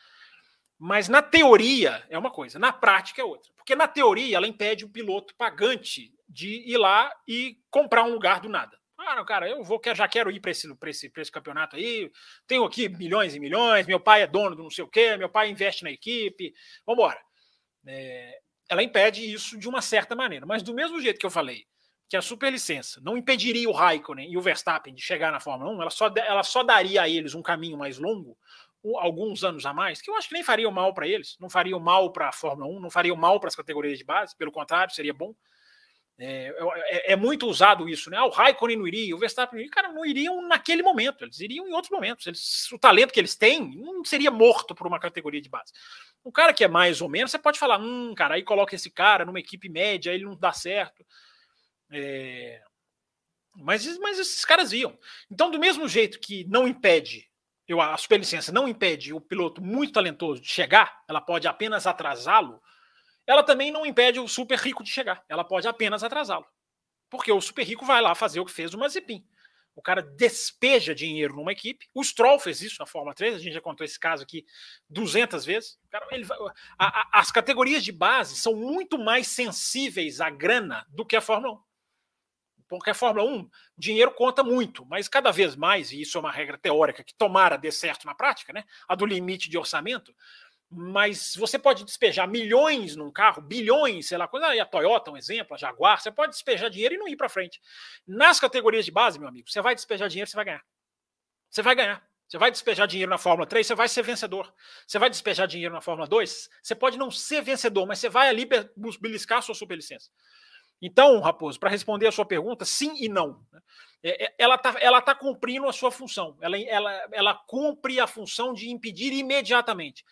mas na teoria é uma coisa, na prática é outra. Porque na teoria ela impede o piloto pagante de ir lá e comprar um lugar do nada. Ah, cara, eu vou, já quero ir para esse, esse, esse campeonato aí. Tenho aqui milhões e milhões. Meu pai é dono do não sei o quê. Meu pai investe na equipe. Vamos embora. É, ela impede isso de uma certa maneira. Mas do mesmo jeito que eu falei que a superlicença não impediria o Raikkonen e o Verstappen de chegar na Fórmula 1, ela só, ela só daria a eles um caminho mais longo, alguns anos a mais, que eu acho que nem faria mal para eles, não faria mal para a Fórmula 1, não faria mal para as categorias de base, pelo contrário, seria bom. É, é, é, muito usado isso, né? Ah, o Raikkonen não iria, o Verstappen não iria. Cara, não iriam naquele momento, eles iriam em outros momentos. Eles, o talento que eles têm não seria morto por uma categoria de base. O cara que é mais ou menos, você pode falar, hum, cara, aí coloca esse cara numa equipe média, ele não dá certo. É... Mas, mas esses caras iam. Então, do mesmo jeito que não impede, eu, a superlicença não impede o piloto muito talentoso de chegar, ela pode apenas atrasá-lo ela também não impede o super rico de chegar. Ela pode apenas atrasá-lo. Porque o super rico vai lá fazer o que fez o Mazepin. O cara despeja dinheiro numa equipe. O Stroll fez isso na Fórmula 3. A gente já contou esse caso aqui 200 vezes. Cara, ele, a, a, as categorias de base são muito mais sensíveis à grana do que a Fórmula 1. Porque a Fórmula 1, dinheiro conta muito, mas cada vez mais, e isso é uma regra teórica que tomara dê certo na prática, né? A do limite de orçamento, mas você pode despejar milhões num carro, bilhões, sei lá, coisa aí a Toyota, um exemplo, a Jaguar, você pode despejar dinheiro e não ir para frente. Nas categorias de base, meu amigo, você vai despejar dinheiro, você vai ganhar. Você vai ganhar. Você vai despejar dinheiro na Fórmula 3, você vai ser vencedor. Você vai despejar dinheiro na Fórmula 2, você pode não ser vencedor, mas você vai ali beliscar a sua superlicença. Então, Raposo, para responder a sua pergunta, sim e não. Né? É, é, ela está ela tá cumprindo a sua função. Ela, ela, ela cumpre a função de impedir imediatamente.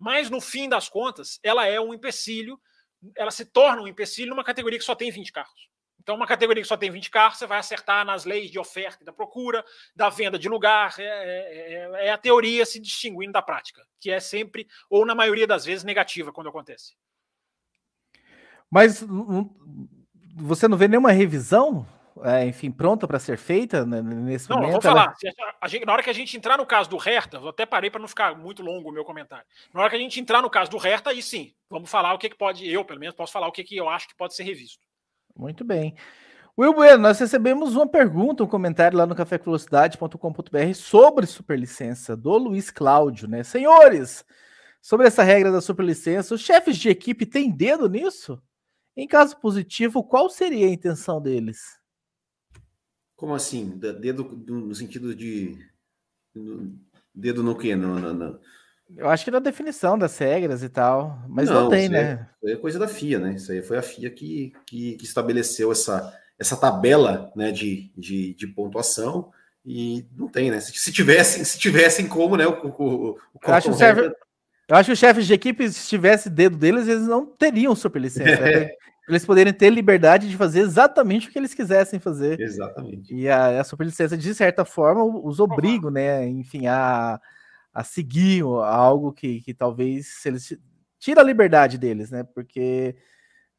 Mas, no fim das contas, ela é um empecilho, ela se torna um empecilho numa categoria que só tem 20 carros. Então, uma categoria que só tem 20 carros, você vai acertar nas leis de oferta e da procura, da venda de lugar. É, é, é, é, a teoria se distinguindo da prática, que é sempre, ou na maioria das vezes, negativa quando acontece. Mas você não vê nenhuma revisão, é, enfim, pronta para ser feita né, nesse não, momento? Não, vou falar. Ela... Gente, na hora que a gente entrar no caso do Hertha, eu até parei para não ficar muito longo o meu comentário. Na hora que a gente entrar no caso do Hertha, aí sim, vamos falar o que, que pode, eu pelo menos, posso falar o que, que eu acho que pode ser revisto. Muito bem. Will Bueno, nós recebemos uma pergunta, um comentário lá no cafévelocidade.com.br sobre superlicença do Luiz Cláudio, né? Senhores, sobre essa regra da superlicença, os chefes de equipe têm dedo nisso? Em caso positivo, qual seria a intenção deles? Como assim? Dedo no sentido de. Dedo no quê? No, no, no... Eu acho que na definição das regras e tal, mas não, não tem, né? É, é coisa da FIA, né? Isso aí foi a FIA que, que, que estabeleceu essa, essa tabela né, de, de, de, pontuação e não tem, né? Se, se tivessem, se tivessem como, né? O, o, o eu, acho serve, eu acho que os chefes de equipe, se tivesse dedo deles, eles não teriam superlicença. É. Né? Eles poderem ter liberdade de fazer exatamente o que eles quisessem fazer. Exatamente. E a, a superlicença, de certa forma, os obrigam, né? Enfim, a a seguir algo que, que talvez se eles tira a liberdade deles, né? Porque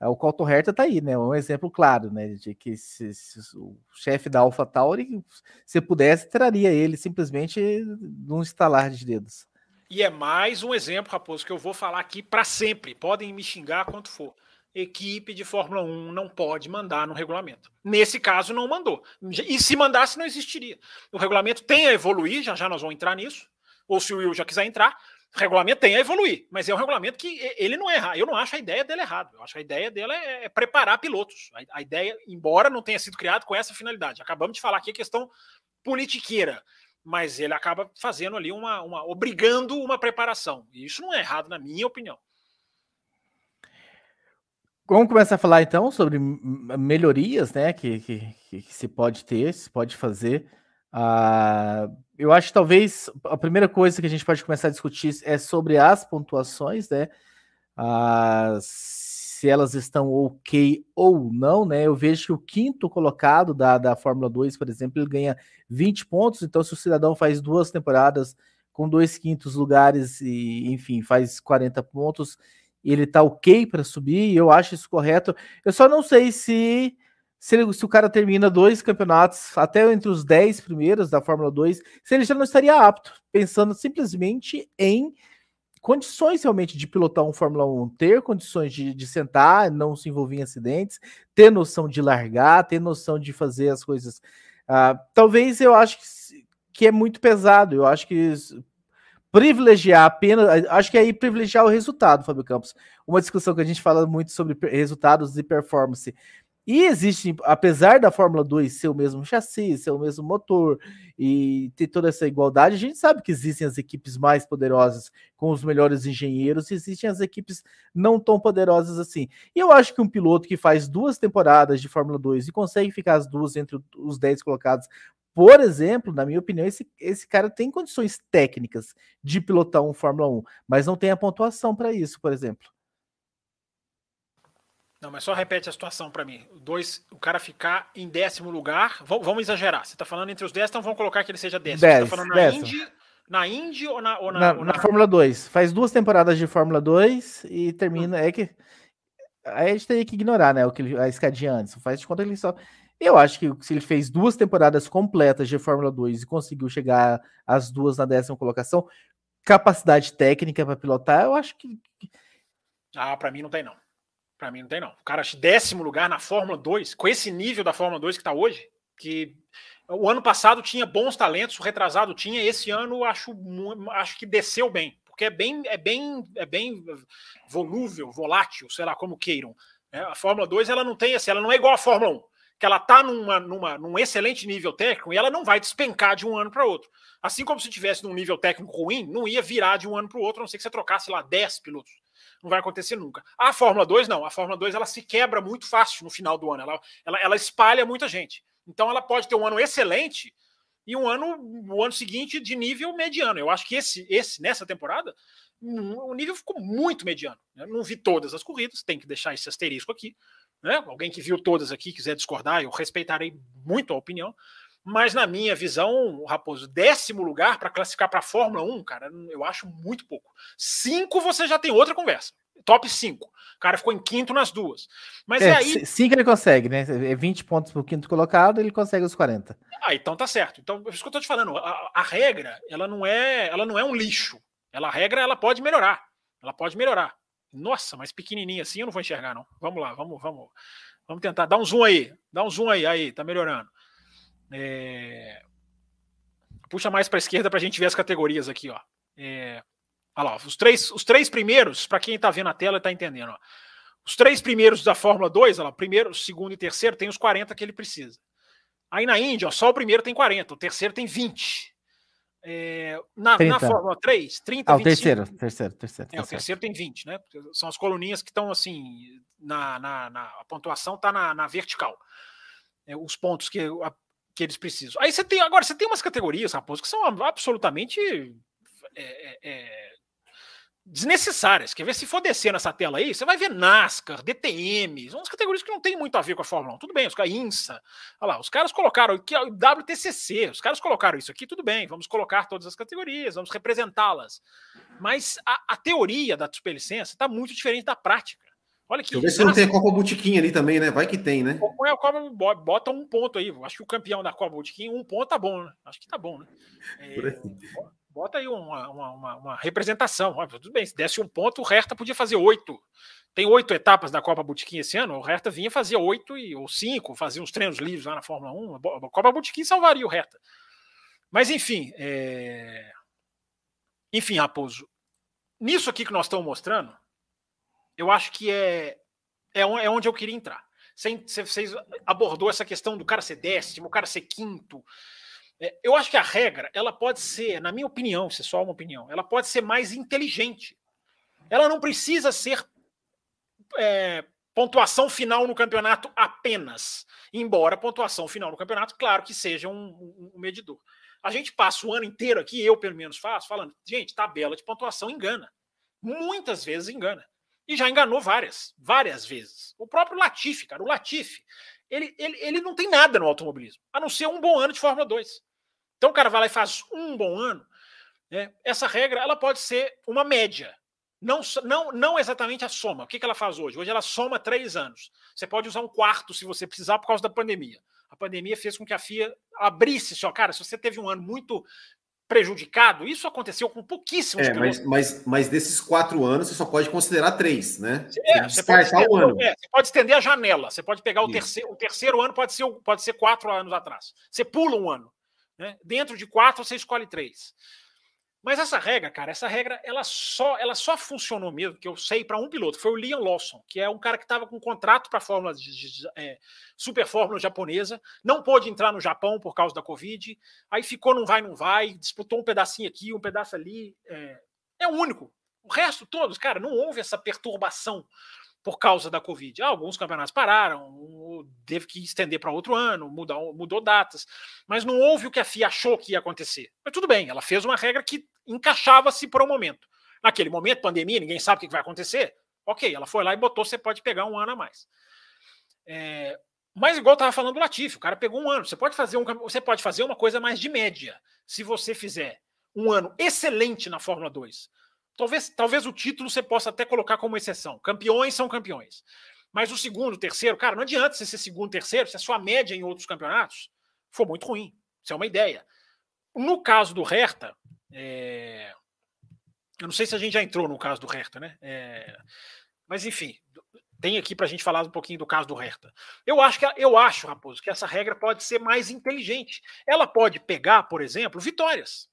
o Colton Herta tá aí, né? Um exemplo claro, né? De que se, se o chefe da Alpha Tauri, se pudesse, traria ele simplesmente num estalar de dedos. E é mais um exemplo, Raposo, que eu vou falar aqui para sempre. Podem me xingar quanto for. Equipe de Fórmula 1 não pode mandar no regulamento. Nesse caso, não mandou. E se mandasse, não existiria. O regulamento tem a evoluir, já já nós vamos entrar nisso ou se o Will já quiser entrar, o regulamento tem a evoluir, mas é um regulamento que ele não erra. Eu não acho a ideia dele errada. Eu acho a ideia dele é, é preparar pilotos. A, a, ideia, embora não tenha sido criado com essa finalidade, acabamos de falar aqui a questão politiqueira, mas ele acaba fazendo ali uma, uma obrigando uma preparação. E isso não é errado, na minha opinião. Vamos começar a falar então sobre melhorias, né, que, que, que se pode ter, se pode fazer. Uh, eu acho que talvez a primeira coisa que a gente pode começar a discutir é sobre as pontuações, né? Uh, se elas estão ok ou não, né? Eu vejo que o quinto colocado da, da Fórmula 2, por exemplo, ele ganha 20 pontos. Então, se o cidadão faz duas temporadas com dois quintos lugares e, enfim, faz 40 pontos, ele tá ok para subir, eu acho isso correto. Eu só não sei se se, ele, se, o cara termina dois campeonatos até entre os 10 primeiros da Fórmula 2, se ele já não estaria apto, pensando simplesmente em condições realmente de pilotar um Fórmula 1, ter condições de, de sentar, não se envolver em acidentes, ter noção de largar, ter noção de fazer as coisas. Uh, talvez eu acho que, que é muito pesado, eu acho que privilegiar apenas, acho que é aí privilegiar o resultado, Fábio Campos. Uma discussão que a gente fala muito sobre resultados e performance. E existe, apesar da Fórmula 2 ser o mesmo chassi, ser o mesmo motor e ter toda essa igualdade, a gente sabe que existem as equipes mais poderosas com os melhores engenheiros e existem as equipes não tão poderosas assim. E eu acho que um piloto que faz duas temporadas de Fórmula 2 e consegue ficar as duas entre os 10 colocados, por exemplo, na minha opinião, esse, esse cara tem condições técnicas de pilotar um Fórmula 1, mas não tem a pontuação para isso, por exemplo. Não, mas só repete a situação para mim. Dois, o cara ficar em décimo lugar. Vamos, vamos exagerar. Você está falando entre os dez, então vamos colocar que ele seja décimo. Dez, Você está falando na Indy, na Indy ou na, ou na, na, ou na, na Fórmula 2. Faz duas temporadas de Fórmula 2 e termina. Hum. É que. Aí a gente teria que ignorar, né? O que ele, a escadinha antes. Faz de conta que ele só. Eu acho que se ele fez duas temporadas completas de Fórmula 2 e conseguiu chegar às duas na décima colocação, capacidade técnica para pilotar, eu acho que. Ah, para mim não tem, não. Para mim não tem, não. O cara, décimo lugar na Fórmula 2, com esse nível da Fórmula 2 que está hoje, que o ano passado tinha bons talentos, o retrasado tinha, esse ano acho, acho que desceu bem, porque é bem, é bem, é bem volúvel, volátil, sei lá como queiram. É, a Fórmula 2 ela não tem assim, ela não é igual à Fórmula 1, que ela está numa, numa, num excelente nível técnico e ela não vai despencar de um ano para outro. Assim como se tivesse num nível técnico ruim, não ia virar de um ano para o outro, a não ser que você trocasse lá 10 pilotos. Não vai acontecer nunca. A Fórmula 2, não. A Fórmula 2 ela se quebra muito fácil no final do ano. Ela, ela, ela espalha muita gente. Então ela pode ter um ano excelente e um ano, o ano seguinte, de nível mediano. Eu acho que esse, esse nessa temporada, o nível ficou muito mediano. Eu não vi todas as corridas, tem que deixar esse asterisco aqui. Né? Alguém que viu todas aqui quiser discordar, eu respeitarei muito a opinião. Mas na minha visão, Raposo, décimo lugar para classificar para a Fórmula 1, cara, eu acho muito pouco. Cinco você já tem outra conversa. Top 5. O cara ficou em quinto nas duas. Mas é, aí. Cinco ele consegue, né? É 20 pontos para o quinto colocado, ele consegue os 40. Ah, então tá certo. Então, é isso que eu tô te falando. A, a, regra, ela não é, ela não é um lixo. Ela, a regra, ela pode melhorar. Ela pode melhorar. Nossa, mas pequenininha assim eu não vou enxergar, não. Vamos lá, vamos, vamos. Vamos tentar. Dá um zoom aí. Dá um zoom aí. Aí, tá melhorando. É... Puxa mais para a esquerda para a gente ver as categorias aqui, ó. É... Olha lá, os três, os três primeiros, para quem está vendo a tela e está entendendo, ó. Os três primeiros da Fórmula 2, olha lá, primeiro, segundo e terceiro, tem os 40 que ele precisa. Aí na Índia, ó, só o primeiro tem 40, o terceiro tem 20. É, na, na, Fórmula 3, 30, ah, 25. o terceiro, terceiro, terceiro. É, o terceiro tem 20, né? São as coluninhas que estão assim, na, na, na, a pontuação está na, na vertical. É, os pontos que, a, que eles precisam. Aí você tem, agora, você tem umas categorias, Raposo, que são absolutamente é, é, é desnecessárias. Quer ver se for descer nessa tela aí, você vai ver NASCAR, DTM, umas categorias que não tem muito a ver com a Fórmula 1. Tudo bem, os caras INSA, olha lá, os caras colocaram aqui o WTCC, os caras colocaram isso aqui, tudo bem, vamos colocar todas as categorias, vamos representá-las. Mas a, a, teoria da superlicença está muito diferente da prática. Olha que. Eu ver se não tem a Copa Botiquim ali também, né? Vai que tem, né? Põe a Copa, bota um ponto aí. Acho que o campeão da Copa Botiquim, um ponto tá bom, né? Acho que tá bom, né? É, bota aí uma, uma, uma, uma representação. tudo bem, se desse um ponto, o Hertha podia fazer oito. Tem oito etapas da Copa Botiquim esse ano, o Hertha vinha fazer oito e, ou cinco, fazia uns treinos livres lá na Fórmula 1. A Copa Botiquim salvaria o Hertha. Mas enfim, é... enfim, Raposo, nisso aqui que nós estamos mostrando, eu acho que é, é, é onde eu queria entrar. Você abordou essa questão do cara ser décimo, o cara ser quinto. É, eu acho que a regra, ela pode ser, na minha opinião, se é só uma opinião, ela pode ser mais inteligente. Ela não precisa ser é, pontuação final no campeonato apenas. Embora a pontuação final no campeonato, claro que seja um, um, um medidor. A gente passa o ano inteiro aqui, eu pelo menos faço, falando, gente, tabela de pontuação engana. Muitas vezes engana. E já enganou várias, várias vezes. O próprio Latifi, cara, o Latifi, ele, ele, ele não tem nada no automobilismo, a não ser um bom ano de Fórmula 2. Então o cara vai lá e faz um bom ano. Né? Essa regra ela pode ser uma média, não, não, não exatamente a soma. O que, que ela faz hoje? Hoje ela soma três anos. Você pode usar um quarto se você precisar por causa da pandemia. A pandemia fez com que a FIA abrisse só, cara, se você teve um ano muito prejudicado, isso aconteceu com pouquíssimos é, mas, mas, mas, desses quatro anos você só pode considerar três, né? É, você, pode estender, o ano. É, você pode estender a janela, você pode pegar o terceiro, o terceiro ano, pode ser, pode ser quatro anos atrás. Você pula um ano. Né? Dentro de quatro, você escolhe três. Mas essa regra, cara, essa regra, ela só, ela só funcionou mesmo, que eu sei, para um piloto. Foi o Liam Lawson, que é um cara que estava com contrato para a Fórmula é, Super Fórmula japonesa, não pôde entrar no Japão por causa da Covid, aí ficou não vai, não vai, disputou um pedacinho aqui, um pedaço ali. É, é o único. O resto, todos, cara, não houve essa perturbação por causa da Covid. Ah, alguns campeonatos pararam, teve que estender para outro ano, mudou, mudou datas, mas não houve o que a FIA achou que ia acontecer. Mas tudo bem, ela fez uma regra que encaixava-se por um momento. Naquele momento, pandemia, ninguém sabe o que vai acontecer. Ok, ela foi lá e botou, você pode pegar um ano a mais. É, mas igual eu estava falando do Latifi, o cara pegou um ano. Você pode fazer um, você pode fazer uma coisa mais de média. Se você fizer um ano excelente na Fórmula 2, Talvez, talvez o título você possa até colocar como exceção. Campeões são campeões. Mas o segundo, terceiro, cara, não adianta você ser segundo, terceiro, se a sua média em outros campeonatos for muito ruim. Isso é uma ideia. No caso do Hertha, é... eu não sei se a gente já entrou no caso do Hertha, né? É... Mas enfim, tem aqui para a gente falar um pouquinho do caso do Hertha. Eu acho que eu acho, Raposo, que essa regra pode ser mais inteligente. Ela pode pegar, por exemplo, vitórias.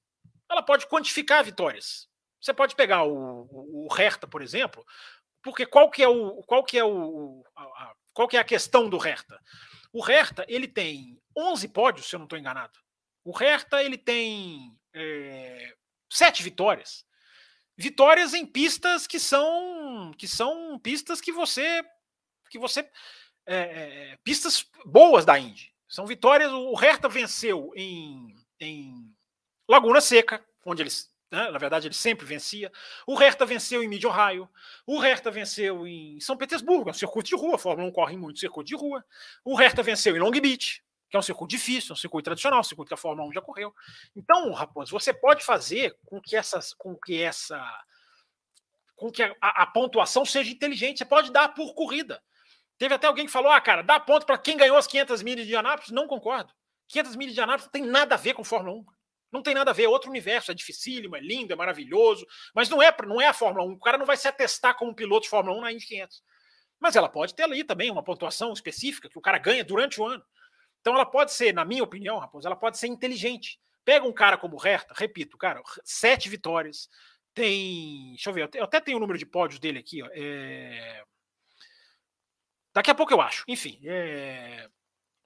Ela pode quantificar vitórias. Você pode pegar o, o, o Hertha, por exemplo, porque qual que é o qual que é o a, qual que é a questão do Hertha? O Hertha, ele tem 11 pódios, se eu não estou enganado. O Hertha, ele tem é, sete vitórias. Vitórias em pistas que são que são pistas que você que você é, é, pistas boas da Indy. São vitórias. O Hertha venceu em, em Laguna Seca, onde eles né? Na verdade, ele sempre vencia. O Hertha venceu em Mid-Ohio. O Hertha venceu em São Petersburgo, é um circuito de rua. A Fórmula 1 corre muito circuito de rua. O Hertha venceu em Long Beach, que é um circuito difícil, um circuito tradicional, um circuito que a Fórmula 1 já correu. Então, Raposo, você pode fazer com que, essas, com que essa com que a, a, pontuação seja inteligente. Você pode dar por corrida. Teve até alguém que falou: ah, cara, dá ponto para quem ganhou as 500 milhas de Anápolis. Não concordo. 500 milhas de Anápolis não tem nada a ver com Fórmula 1. Não tem nada a ver, é outro universo, é dificílimo, é lindo, é maravilhoso, mas não é, não é a Fórmula 1. O cara não vai se atestar como piloto de Fórmula 1 na Indy 500. Mas ela pode ter ali também uma pontuação específica que o cara ganha durante o ano. Então ela pode ser, na minha opinião, Raposo, ela pode ser inteligente. Pega um cara como o Hertha, repito, cara, sete vitórias, tem. Deixa eu ver, eu até tenho o número de pódios dele aqui, ó. É... Daqui a pouco eu acho. Enfim, é...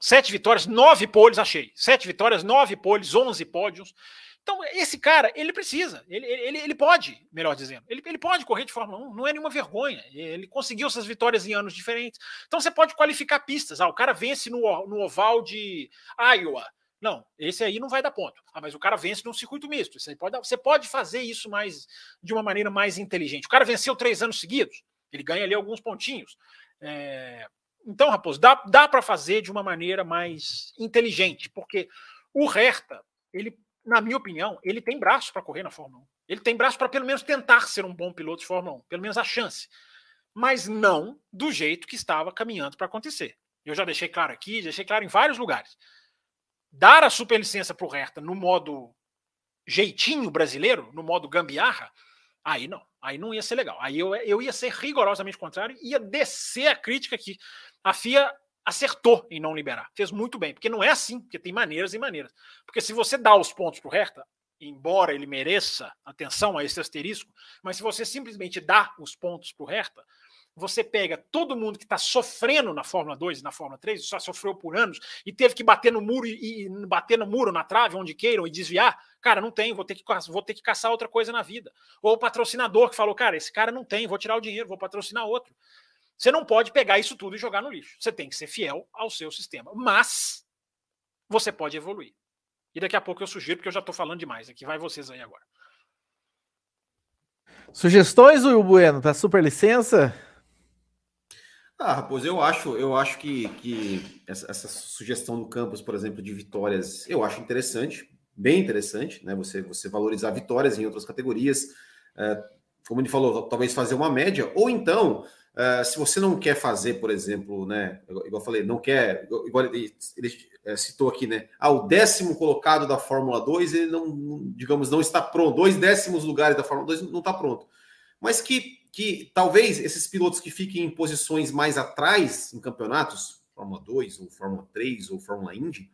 Sete vitórias, nove poles, achei. Sete vitórias, nove poles, onze pódios. Então, esse cara, ele precisa, ele, ele, ele pode, melhor dizendo, ele, ele pode correr de Fórmula 1, não é nenhuma vergonha. Ele conseguiu essas vitórias em anos diferentes. Então, você pode qualificar pistas. Ah, o cara vence no, no oval de Iowa. Não, esse aí não vai dar ponto. Ah, mas o cara vence num circuito misto. Isso pode você pode fazer isso mais de uma maneira mais inteligente. O cara venceu três anos seguidos, ele ganha ali alguns pontinhos. É, então, Raposo, dá, dá para fazer de uma maneira mais inteligente, porque o Hertha, ele, na minha opinião, ele tem braço para correr na Fórmula 1. Ele tem braço para pelo menos tentar ser um bom piloto de Fórmula 1, pelo menos a chance. Mas não do jeito que estava caminhando para acontecer. Eu já deixei claro aqui, deixei claro em vários lugares. Dar a superlicença para o Hertha no modo jeitinho brasileiro, no modo gambiarra, Aí não, aí não ia ser legal. Aí eu, eu ia ser rigorosamente contrário, ia descer a crítica aqui. A FIA acertou em não liberar, fez muito bem, porque não é assim, porque tem maneiras e maneiras. Porque se você dá os pontos para o Hertha, embora ele mereça atenção a esse asterisco, mas se você simplesmente dá os pontos para o Hertha, você pega todo mundo que está sofrendo na Fórmula 2 e na Fórmula 3, só sofreu por anos e teve que bater no muro e, e, bater no muro, na trave, onde queiram, e desviar. Cara, não tem, vou ter, que, vou ter que caçar outra coisa na vida. Ou o patrocinador que falou, cara, esse cara não tem, vou tirar o dinheiro, vou patrocinar outro. Você não pode pegar isso tudo e jogar no lixo. Você tem que ser fiel ao seu sistema. Mas você pode evoluir. E daqui a pouco eu sugiro, porque eu já estou falando demais aqui. Vai vocês aí agora. Sugestões, Will Bueno? Tá super licença? Ah, Raposo, eu acho, eu acho que, que essa, essa, sugestão do campus, por exemplo, de vitórias, eu acho interessante, bem interessante, né? Você, você valorizar vitórias em outras categorias, é, como ele falou, talvez fazer uma média, ou então, é, se você não quer fazer, por exemplo, né? Igual eu falei, não quer, igual ele, ele é, citou aqui, né? Ah, o décimo colocado da Fórmula 2, ele não, digamos, não está pronto, dois décimos lugares da Fórmula 2 não está pronto. Mas que que talvez esses pilotos que fiquem em posições mais atrás em campeonatos, Fórmula 2, ou Fórmula 3, ou Fórmula Indy,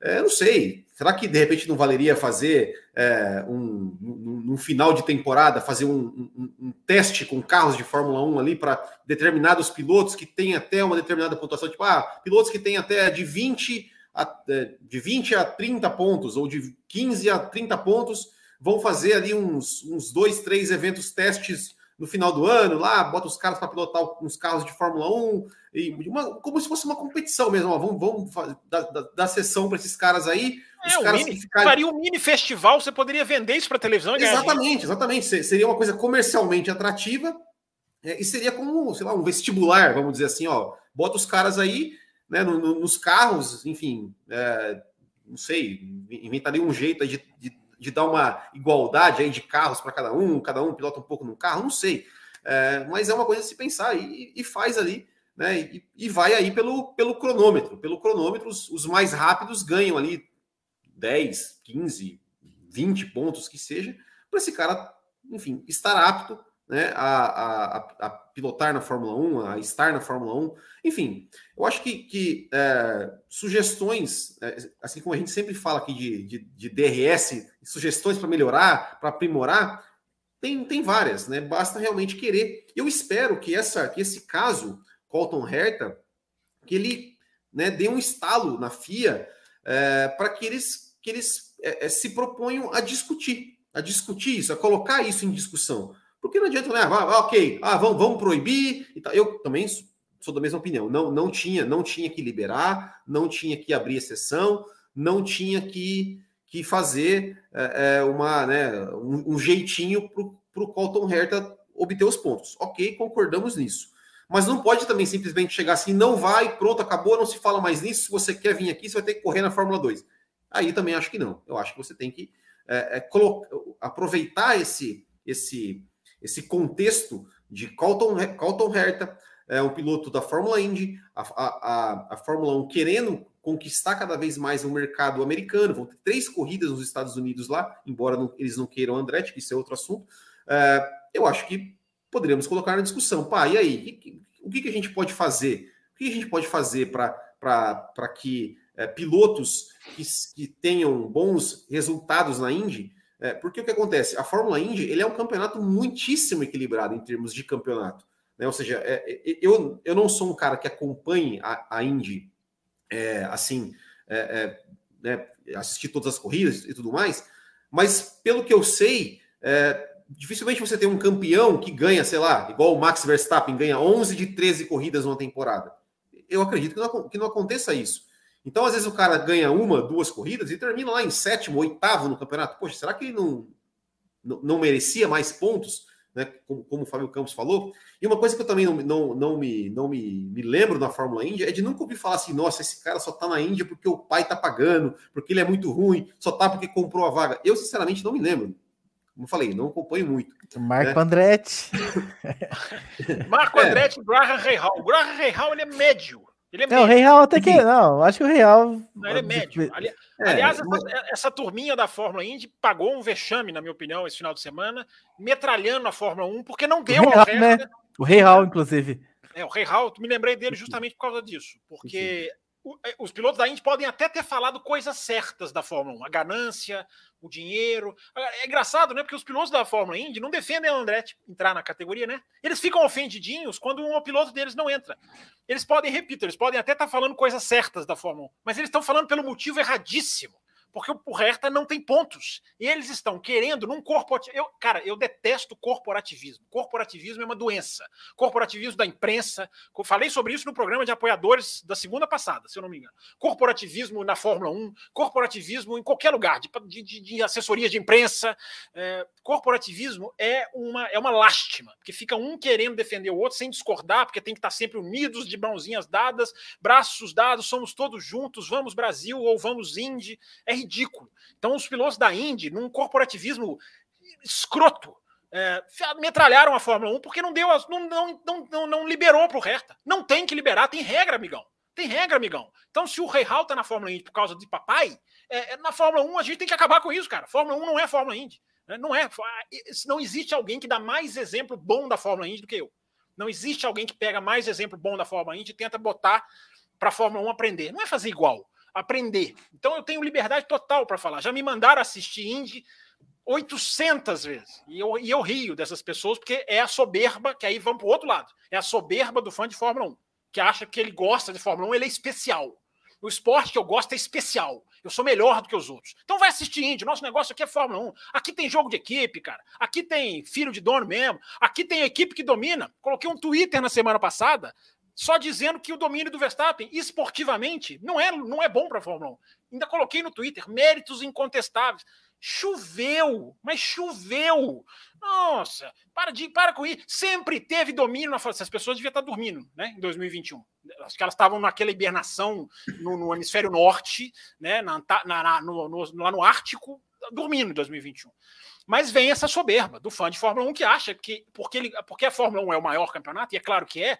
é, não sei. Será que de repente não valeria fazer é, um, no final de temporada, fazer um, um, um, teste com carros de Fórmula 1 ali para determinados pilotos que têm até uma determinada pontuação, tipo, ah, pilotos que têm até de 20 a, é, de 20 a 30 pontos, ou de 15 a 30 pontos, vão fazer ali uns, uns dois, três eventos testes no final do ano, lá, bota os caras para pilotar uns carros de Fórmula 1, e uma, como se fosse uma competição mesmo. Ó, vamos, vamos fazer, dar, dar, sessão para esses caras aí. É, os caras mini, ficarem... Faria um mini festival, você poderia vender isso para televisão e Exatamente, exatamente. Seria uma coisa comercialmente atrativa é, e seria como, sei lá, um vestibular, vamos dizer assim, ó. Bota os caras aí, né, no, no, nos carros, enfim, é, não sei, inventaria um jeito de, de de dar uma igualdade aí de carros para cada um, cada um pilota um pouco no carro, não sei. É, mas é uma coisa a se pensar e, e faz ali, né? E, e, vai aí pelo, pelo cronômetro. Pelo cronômetro, os, os, mais rápidos ganham ali 10, 15, 20 pontos que seja, para esse cara, enfim, estar apto né, a, a, a, pilotar na Fórmula 1, a estar na Fórmula 1. Enfim, eu acho que, que é, sugestões, é, assim como a gente sempre fala aqui de, de, de DRS, sugestões para melhorar, para aprimorar, tem, tem várias, né? Basta realmente querer. Eu espero que, essa, que esse caso, Colton Herta, que ele né, dê um estalo na FIA é, para que eles, que eles é, é, se proponham a discutir, a discutir isso, a colocar isso em discussão. Porque não adianta, né? Ah, ok, ah, vamos, vamos proibir e tal. Eu também sou da mesma opinião. Não, não tinha, não tinha que liberar, não tinha que abrir exceção, não tinha que, que fazer é, é uma, né, um, um jeitinho para o Colton Herta obter os pontos. Ok, concordamos nisso. Mas não pode também simplesmente chegar assim, não vai, pronto, acabou, não se fala mais nisso. Se você quer vir aqui, você vai ter que correr na Fórmula 2. Aí também acho que não. Eu acho que você tem que é, é, aproveitar esse, esse, esse contexto de Colton, Colton Herta, é, um piloto da Fórmula Indy, a, a, a, Fórmula 1 querendo conquistar cada vez mais o mercado americano. Vão ter três corridas nos Estados Unidos lá, embora não, eles não queiram Andretti, que isso é outro assunto. É, eu acho que poderíamos colocar na discussão. Pá, e aí? O que, que a gente pode fazer? O que a gente pode fazer para que é, pilotos que, que, tenham bons resultados na Indy? É, porque o que acontece? A Fórmula Indy ele é um campeonato muitíssimo equilibrado em termos de campeonato. Né? Ou seja, é, é, eu, eu não sou um cara que acompanhe a, a Indy é, assim, é, né, assistir todas as corridas e tudo mais, mas pelo que eu sei, dificilmente você tem um campeão que ganha, sei lá, igual o Max Verstappen, ganha 11 de 13 corridas numa temporada. Eu acredito que não, que não aconteça isso. Então, às vezes, o cara ganha uma, duas corridas e termina lá em sétimo, oitavo no campeonato. Poxa, será que ele não, não, não merecia mais pontos? Né, como, como, o Fábio Campos falou. E uma coisa que eu também não, não, não, me, não me, me lembro na Fórmula Indy é de nunca ouvir falar assim: nossa, esse cara só tá na Índia porque o pai tá pagando, porque ele é muito ruim, só tá porque comprou a vaga. Eu, sinceramente, não me lembro. Como eu falei, não acompanho muito. Marco né? Andretti. Marco é. Andretti, Graham Reihal. O Graham Reihal ele é médio. Ele é, é o Real até que não, acho que o Real. Não, ele é médio. Ali, é, aliás, mas... essa, essa, turminha da Fórmula Indy pagou um vexame, na minha opinião, esse final de semana, metralhando a Fórmula 1, porque não deu o Real, né? O Real, inclusive. É, o Real, me lembrei dele justamente por causa disso. Porque os pilotos da Indy podem até ter falado coisas certas da Fórmula 1, a ganância, o dinheiro. É engraçado, né? Porque os pilotos da Fórmula Indy não defendem o Andretti entrar na categoria, né? Eles ficam ofendidinhos quando um piloto deles não entra. Eles podem, repito, eles podem até estar tá falando coisas certas da Fórmula 1, mas eles estão falando pelo motivo erradíssimo porque o Hertha não tem pontos. E eles estão querendo num corporativo. Eu, cara, eu detesto corporativismo. Corporativismo é uma doença. Corporativismo da imprensa. Falei sobre isso no programa de apoiadores da segunda passada, se eu não me engano. Corporativismo na Fórmula 1, corporativismo em qualquer lugar, de, de, de assessoria de imprensa. É, corporativismo é uma, é uma lástima, porque fica um querendo defender o outro sem discordar, porque tem que estar sempre unidos, de mãozinhas dadas, braços dados, somos todos juntos, vamos Brasil ou vamos Indy. É ridículo. Então, os pilotos da Indy, num corporativismo escroto, é, metralharam a Fórmula 1 porque não deu, não, não, não, não, não liberou para o Hertha. Não tem que liberar, tem regra, amigão. Tem regra, amigão. Então, se o Rei Hall tá na Fórmula Indy por causa de papai, é, é, na Fórmula 1 a gente tem que acabar com isso, cara. Fórmula 1 não é Fórmula Indy. Né? Não é. Não existe alguém que dá mais exemplo bom da Fórmula Indy do que eu. Não existe alguém que pega mais exemplo bom da Fórmula Indy e tenta botar para a Fórmula 1 aprender. Não é fazer igual aprender. Então eu tenho liberdade total para falar. Já me mandaram assistir Indy 800 vezes. E eu, e eu rio dessas pessoas, porque é a soberba, que aí vamos para o outro lado. É a soberba do fã de Fórmula 1, que acha que ele gosta de Fórmula 1, ele é especial. O esporte que eu gosto é especial. Eu sou melhor do que os outros. Então vai assistir Indy. Nosso negócio aqui é Fórmula 1. Aqui tem jogo de equipe, cara. Aqui tem filho de dono mesmo. Aqui tem equipe que domina. Coloquei um Twitter na semana passada só dizendo que o domínio do Verstappen, esportivamente, não é, não é bom para a Fórmula 1. Ainda coloquei no Twitter, méritos incontestáveis. Choveu, mas choveu. Nossa, para, de, para com isso. Sempre teve domínio na Fórmula As pessoas deviam estar dormindo né, em 2021. Acho que elas estavam naquela hibernação no, no hemisfério norte, né, na, na, no, no, lá no Ártico, dormindo em 2021. Mas vem essa soberba do fã de Fórmula 1 que acha que, porque, ele, porque a Fórmula 1 é o maior campeonato, e é claro que é,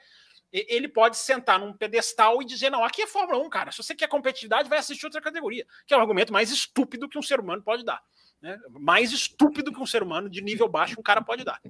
ele pode sentar num pedestal e dizer: não, aqui é Fórmula 1, cara. Se você quer competitividade, vai assistir outra categoria. Que é o argumento mais estúpido que um ser humano pode dar. Né? Mais estúpido que um ser humano de nível baixo um cara pode dar.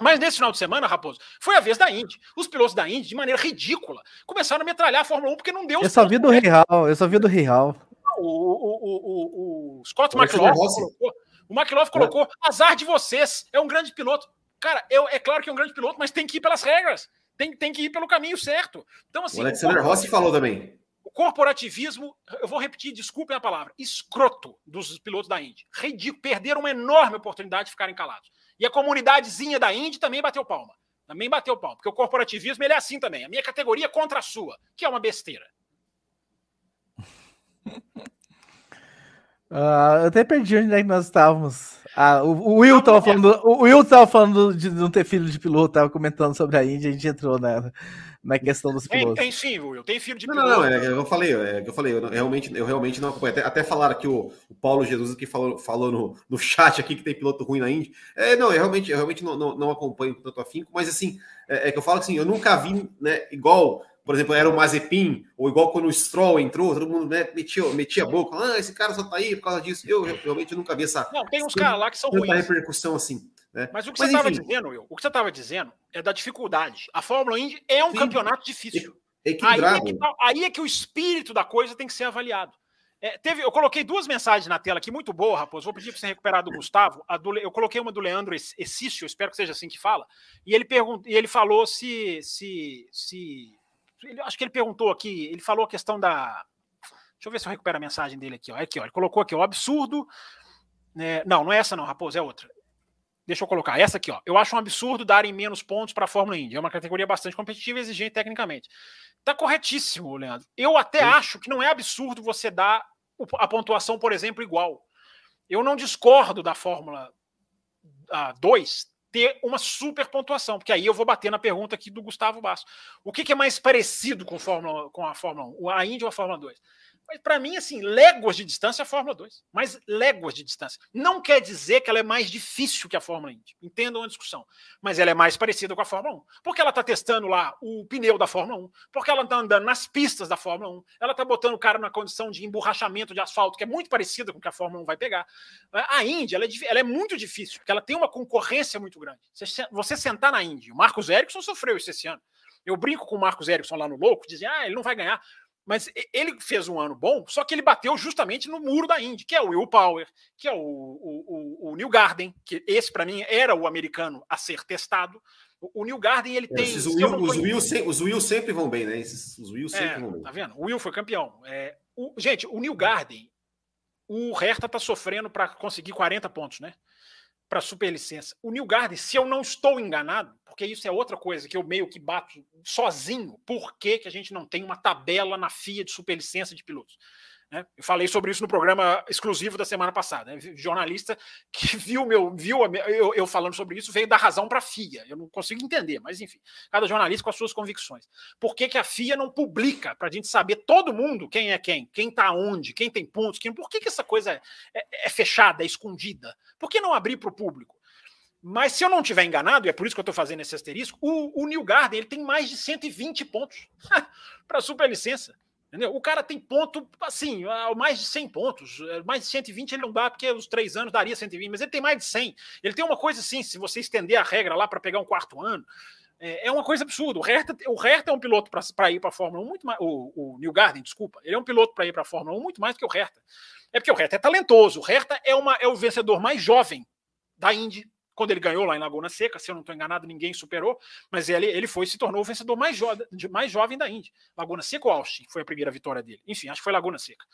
Mas nesse final de semana, Raposo, foi a vez da Indy. Os pilotos da Indy, de maneira ridícula, começaram a metralhar a Fórmula 1 porque não deu. Eu só vi do Real, eu só vi do Real. O, o, o, o, Scott McLaughlin colocou, o McLaughlin colocou: azar de vocês, é um grande piloto. Cara, eu, é claro que é um grande piloto, mas tem que ir pelas regras tem, tem que ir pelo caminho certo. Então, assim. O Alexander o Rossi falou também. corporativismo, eu vou repetir, desculpem a palavra, escroto dos pilotos da Indy. Ridículo, perderam uma enorme oportunidade de ficarem calados. E a comunidadezinha da Indy também bateu palma. Também bateu palma, porque o corporativismo ele é assim também. A minha categoria contra a sua, que é uma besteira. Uh, eu até perdi onde é que nós estávamos. Ah, o, o Will estava falando, o Will tava falando de não ter filho de piloto, tava comentando sobre a Índia, a gente entrou na, na questão dos pilotos. Tem, tem sim, Will, tem filho de não, piloto. Não, não, é, eu falei, é, eu falei, eu realmente, eu realmente não acompanho. Até, até falaram aqui o, o Paulo Jesus que falou, falou no, no chat aqui que tem piloto ruim na Índia. É, não, eu realmente, eu realmente não, não, não acompanho com tanto afinco, mas assim, é, é, que eu falo assim, eu nunca vi, né, igual por exemplo, era o Mazepin, ou igual quando o Stroll entrou, todo mundo né, metia, metia a boca, ah, esse cara só tá aí por causa disso. Eu realmente nunca vi essa. Não, tem uns caras lá que são ruins. repercussão assim. Né? Mas o que Mas, você estava dizendo, Will, o que você estava dizendo é da dificuldade. A Fórmula Indy é um Sim. campeonato difícil. Aí é, que, tá, aí é que o espírito da coisa tem que ser avaliado. É, teve, eu coloquei duas mensagens na tela aqui, muito boa, Raposo. Vou pedir para você recuperar do Gustavo. Do, eu coloquei uma do Leandro Essício, espero que seja assim que fala. E ele, pergun e ele falou se, se, se ele, acho que ele perguntou aqui, ele falou a questão da. Deixa eu ver se eu recupero a mensagem dele aqui. Ó. Aqui, ó ele colocou aqui, o absurdo. Né, não, não é essa, não, Raposo, é outra. Deixa eu colocar essa aqui, ó. Eu acho um absurdo darem menos pontos para a Fórmula Indy. É uma categoria bastante competitiva e exigente tecnicamente. Tá corretíssimo, Leandro. Eu até Sim. acho que não é absurdo você dar a pontuação, por exemplo, igual. Eu não discordo da Fórmula 2 ter uma super pontuação, porque aí eu vou bater na pergunta aqui do Gustavo Basso. O que, que é mais parecido com, Fórmula, com a Fórmula 1, a Indy ou a Fórmula 2? Para mim, assim, léguas de distância é a Fórmula 2. Mas léguas de distância. Não quer dizer que ela é mais difícil que a Fórmula Indy. Entendam a discussão. Mas ela é mais parecida com a Fórmula 1. Porque ela está testando lá o pneu da Fórmula 1. Porque ela está andando nas pistas da Fórmula 1. Ela está botando o cara na condição de emborrachamento de asfalto, que é muito parecida com o que a Fórmula 1 vai pegar. A Indy, ela é, ela é muito difícil, porque ela tem uma concorrência muito grande. Você, sentar na Indy, o Marcos Ericsson sofreu isso esse ano. Eu brinco com o Marcos Ericsson lá no Louco, dizem, ah, ele não vai ganhar. Mas ele fez um ano bom, só que ele bateu justamente no muro da Indy, que é o Will Power, que é o, o, o, o New Garden, que esse para mim era o americano a ser testado. O, o New Garden ele é, tem. Esses Will, os, Will se, os Will sempre vão bem, né? Esses, os Will sempre é, vão bem. Tá vendo? O Will foi campeão. É, o, gente, o New Garden, o Hertha tá sofrendo para conseguir 40 pontos, né? para superlicença. O New Garden, se eu não estou enganado, porque isso é outra coisa que eu meio que bato sozinho, por que, que a gente não tem uma tabela na FIA de superlicença de pilotos? Né? Eu falei sobre isso no programa exclusivo da semana passada. Né? Jornalista que viu meu viu eu, eu falando sobre isso veio dar razão para a FIA. Eu não consigo entender, mas enfim, cada jornalista com as suas convicções. Por que, que a FIA não publica para a gente saber todo mundo quem é quem, quem está onde, quem tem pontos, quem, por que, que essa coisa é, é, é fechada, é escondida? Por que não abrir para o público? Mas se eu não estiver enganado, e é por isso que eu estou fazendo esse asterisco, o, o New Garden ele tem mais de 120 pontos para superlicença. Entendeu? O cara tem ponto, assim, mais de 100 pontos. É, mais de 120 ele não dá, porque os três anos daria 120, mas ele tem mais de 100. Ele tem uma coisa assim, se você estender a regra lá para pegar um quarto ano, é, é uma coisa absurda. O Hertha, o Hertha é um piloto para ir para a Fórmula 1 muito mais. O, o New Garden, desculpa, ele é um piloto para ir para a Fórmula 1 muito mais do que o Hertha. É porque o Hertha é talentoso. O Hertha é, uma, é o vencedor mais jovem da Indy quando ele ganhou lá em Laguna Seca, se eu não estou enganado, ninguém superou, mas ele, ele foi se tornou o vencedor mais, jo mais jovem da Indy. Laguna Seca ou Austin foi a primeira vitória dele. Enfim, acho que foi Laguna Seca.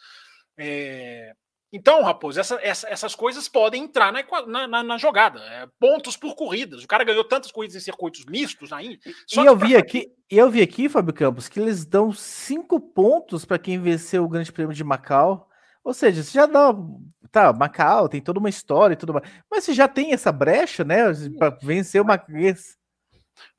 É... Então, Raposo, essa, essa, essas coisas podem entrar na, na, na jogada. É, pontos por corridas. O cara ganhou tantas corridas em circuitos mistos na Indy. e eu vi aqui, eu vi aqui, Fábio Campos, que eles dão cinco pontos para quem venceu o Grande Prêmio de Macau. Ou seja, você já dá Tá, Macau tem toda uma história e tudo mais. Mas você já tem essa brecha, né? Para vencer uma.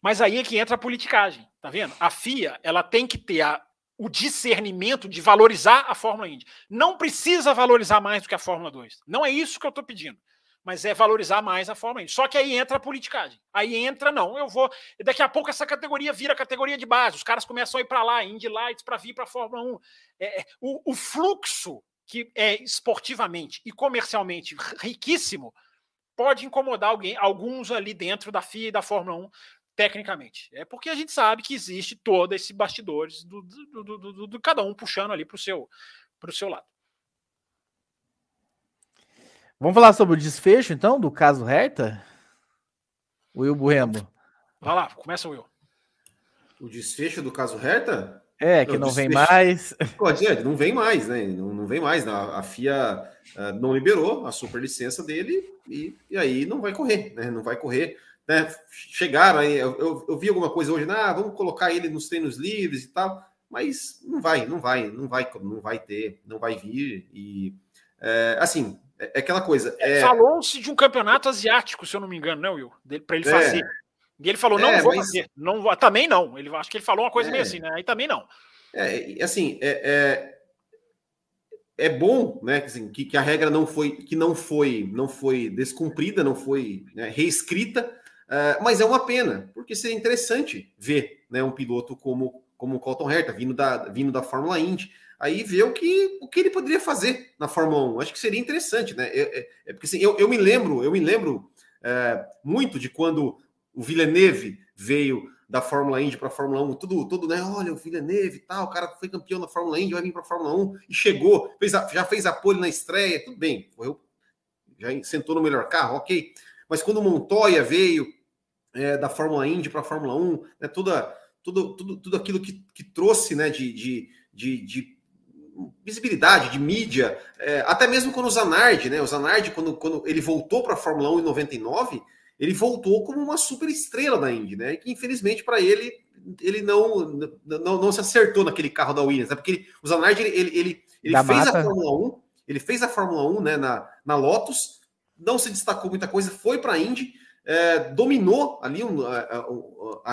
Mas aí é que entra a politicagem, tá vendo? A FIA ela tem que ter a, o discernimento de valorizar a Fórmula Indy. Não precisa valorizar mais do que a Fórmula 2. Não é isso que eu estou pedindo. Mas é valorizar mais a Fórmula Indy. Só que aí entra a politicagem. Aí entra, não, eu vou. Daqui a pouco essa categoria vira categoria de base. Os caras começam a ir para lá, Indy Lights, para vir para a Fórmula 1. É, é, o, o fluxo que é esportivamente e comercialmente riquíssimo, pode incomodar alguém, alguns ali dentro da FIA e da Fórmula 1 tecnicamente. É porque a gente sabe que existe todo esse bastidores do, do, do, do, do cada um puxando ali para o seu, seu lado. Vamos falar sobre o desfecho, então, do caso Hertha? Will Bueno. Vai lá, começa o Will. O desfecho do caso Hertha? É, que não, não vem mais. Pode, é, não vem mais, né? Não, não vem mais. A, a FIA uh, não liberou a superlicença dele e, e aí não vai correr, né? Não vai correr. Né? Chegaram aí, eu, eu, eu vi alguma coisa hoje, né? ah, vamos colocar ele nos treinos livres e tal, mas não vai, não vai, não vai, não vai ter, não vai vir. E é, assim, é, é aquela coisa. É... Falou-se de um campeonato asiático, se eu não me engano, né, Will? Para ele fazer. E ele falou, não é, vou mas... fazer. Não, também não. Ele, acho que ele falou uma coisa é. meio assim, né? Aí também não. É, assim, é, é, é bom, né, assim, que, que, a regra não foi, que não foi, não foi descumprida, não foi né, reescrita, uh, mas é uma pena, porque seria interessante ver, né, um piloto como como o Colton Herta vindo da vindo da Fórmula Indy, aí ver o que o que ele poderia fazer na Fórmula 1. Acho que seria interessante, né? É, é, é porque assim, eu, eu me lembro, eu me lembro é, muito de quando o Villeneuve veio da Fórmula Indy para a Fórmula 1, tudo, tudo, né? Olha, o Villeneuve e tal, o cara foi campeão da Fórmula Indy, vai vir para a Fórmula 1 e chegou, fez a, já fez a pole na estreia, tudo bem, correu, já sentou no melhor carro, ok. Mas quando o Montoya veio é, da Fórmula Indy para a Fórmula 1, né, toda, tudo, tudo, tudo aquilo que, que trouxe né, de, de, de, de visibilidade, de mídia, é, até mesmo quando o Zanardi, né? O Zanardi, quando, quando ele voltou para a Fórmula 1 em 99, ele voltou como uma super estrela da Indy, né? Que infelizmente para ele ele não, não não se acertou naquele carro da Williams, né? Porque ele, o Zanardi ele ele, ele, ele fez mata. a Fórmula 1, ele fez a Fórmula 1, né, na, na Lotus, não se destacou muita coisa, foi para a Indy, é, dominou ali um, a, a,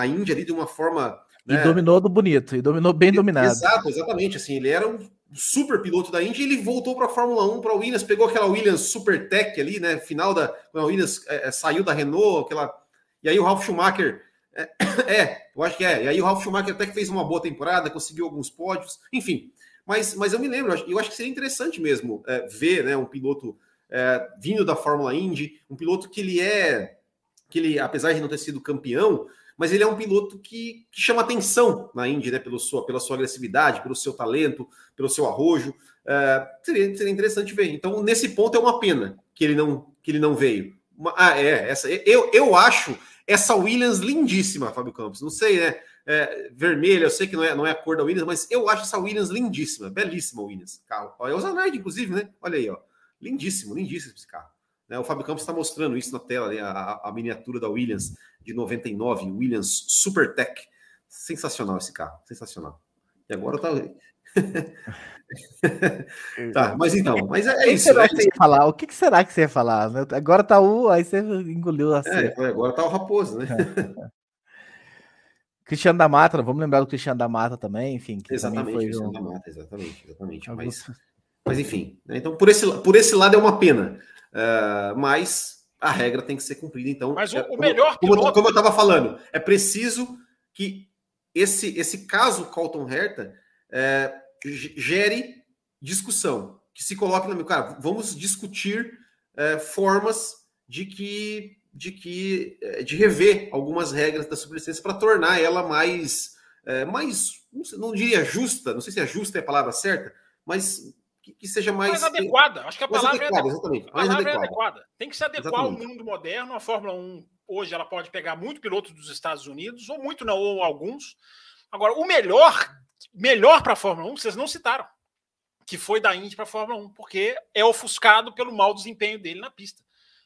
a Indy ali de uma forma e né? dominou do bonito, e dominou bem dominado. Exato, exatamente. Assim, ele era um super piloto da Indy, ele voltou para a Fórmula 1, para a Williams, pegou aquela Williams Super Tech ali, né? Final da. Quando a Williams é, é, saiu da Renault, aquela. E aí o Ralf Schumacher. É, é, eu acho que é. E aí o Ralf Schumacher até que fez uma boa temporada, conseguiu alguns pódios, enfim. Mas, mas eu me lembro, eu acho que seria interessante mesmo é, ver né, um piloto é, vindo da Fórmula Indy, um piloto que ele é. que ele, apesar de não ter sido campeão, mas ele é um piloto que, que chama atenção na Indy, né? Pelo sua, pela sua agressividade, pelo seu talento, pelo seu arrojo. Uh, seria, seria interessante ver. Então, nesse ponto é uma pena que ele não, que ele não veio. Uma, ah, é, essa. Eu, eu acho essa Williams lindíssima, Fábio Campos. Não sei, né? É, vermelha, eu sei que não é, não é a cor da Williams, mas eu acho essa Williams lindíssima, belíssima Williams. Carro. Olha, é o Zanardi, inclusive, né? Olha aí, ó. Lindíssimo, lindíssimo esse carro. Né? O Fábio Campos está mostrando isso na tela, né? a, a, miniatura da Williams de 99, Williams Supertech. Sensacional esse carro, sensacional. E agora tá. tá, mas então, mas é, é isso. Será é que você ia falar? O que, será que você ia falar? Agora tá o, aí você engoliu a é, agora tá o Raposo, né? Cristiano da Mata, vamos lembrar do Cristiano da Mata também, enfim. exatamente, também Cristiano um... da Mata, exatamente, exatamente. Mas, mas enfim, né? então por esse, por esse lado é uma pena. Uh, mas a regra tem que ser cumprida. Então, mas o, é, o melhor como, piloto... como eu estava falando, é preciso que esse, esse caso Colton Herta é, gere discussão, que se coloque na minha cara, vamos discutir é, formas de que de que é, de rever algumas regras da superlicença para tornar ela mais é, mais não, sei, não diria justa, não sei se é justa é a palavra certa, mas que, que seja mais. Mais adequada. Acho que a palavra, é adequada, é, exatamente. A palavra adequada. é adequada. Tem que se adequar exatamente. ao mundo moderno. A Fórmula 1, hoje, ela pode pegar muito piloto dos Estados Unidos, ou muito não, ou alguns. Agora, o melhor, melhor para a Fórmula 1, vocês não citaram. Que foi da Indy para a Fórmula 1, porque é ofuscado pelo mau desempenho dele na pista.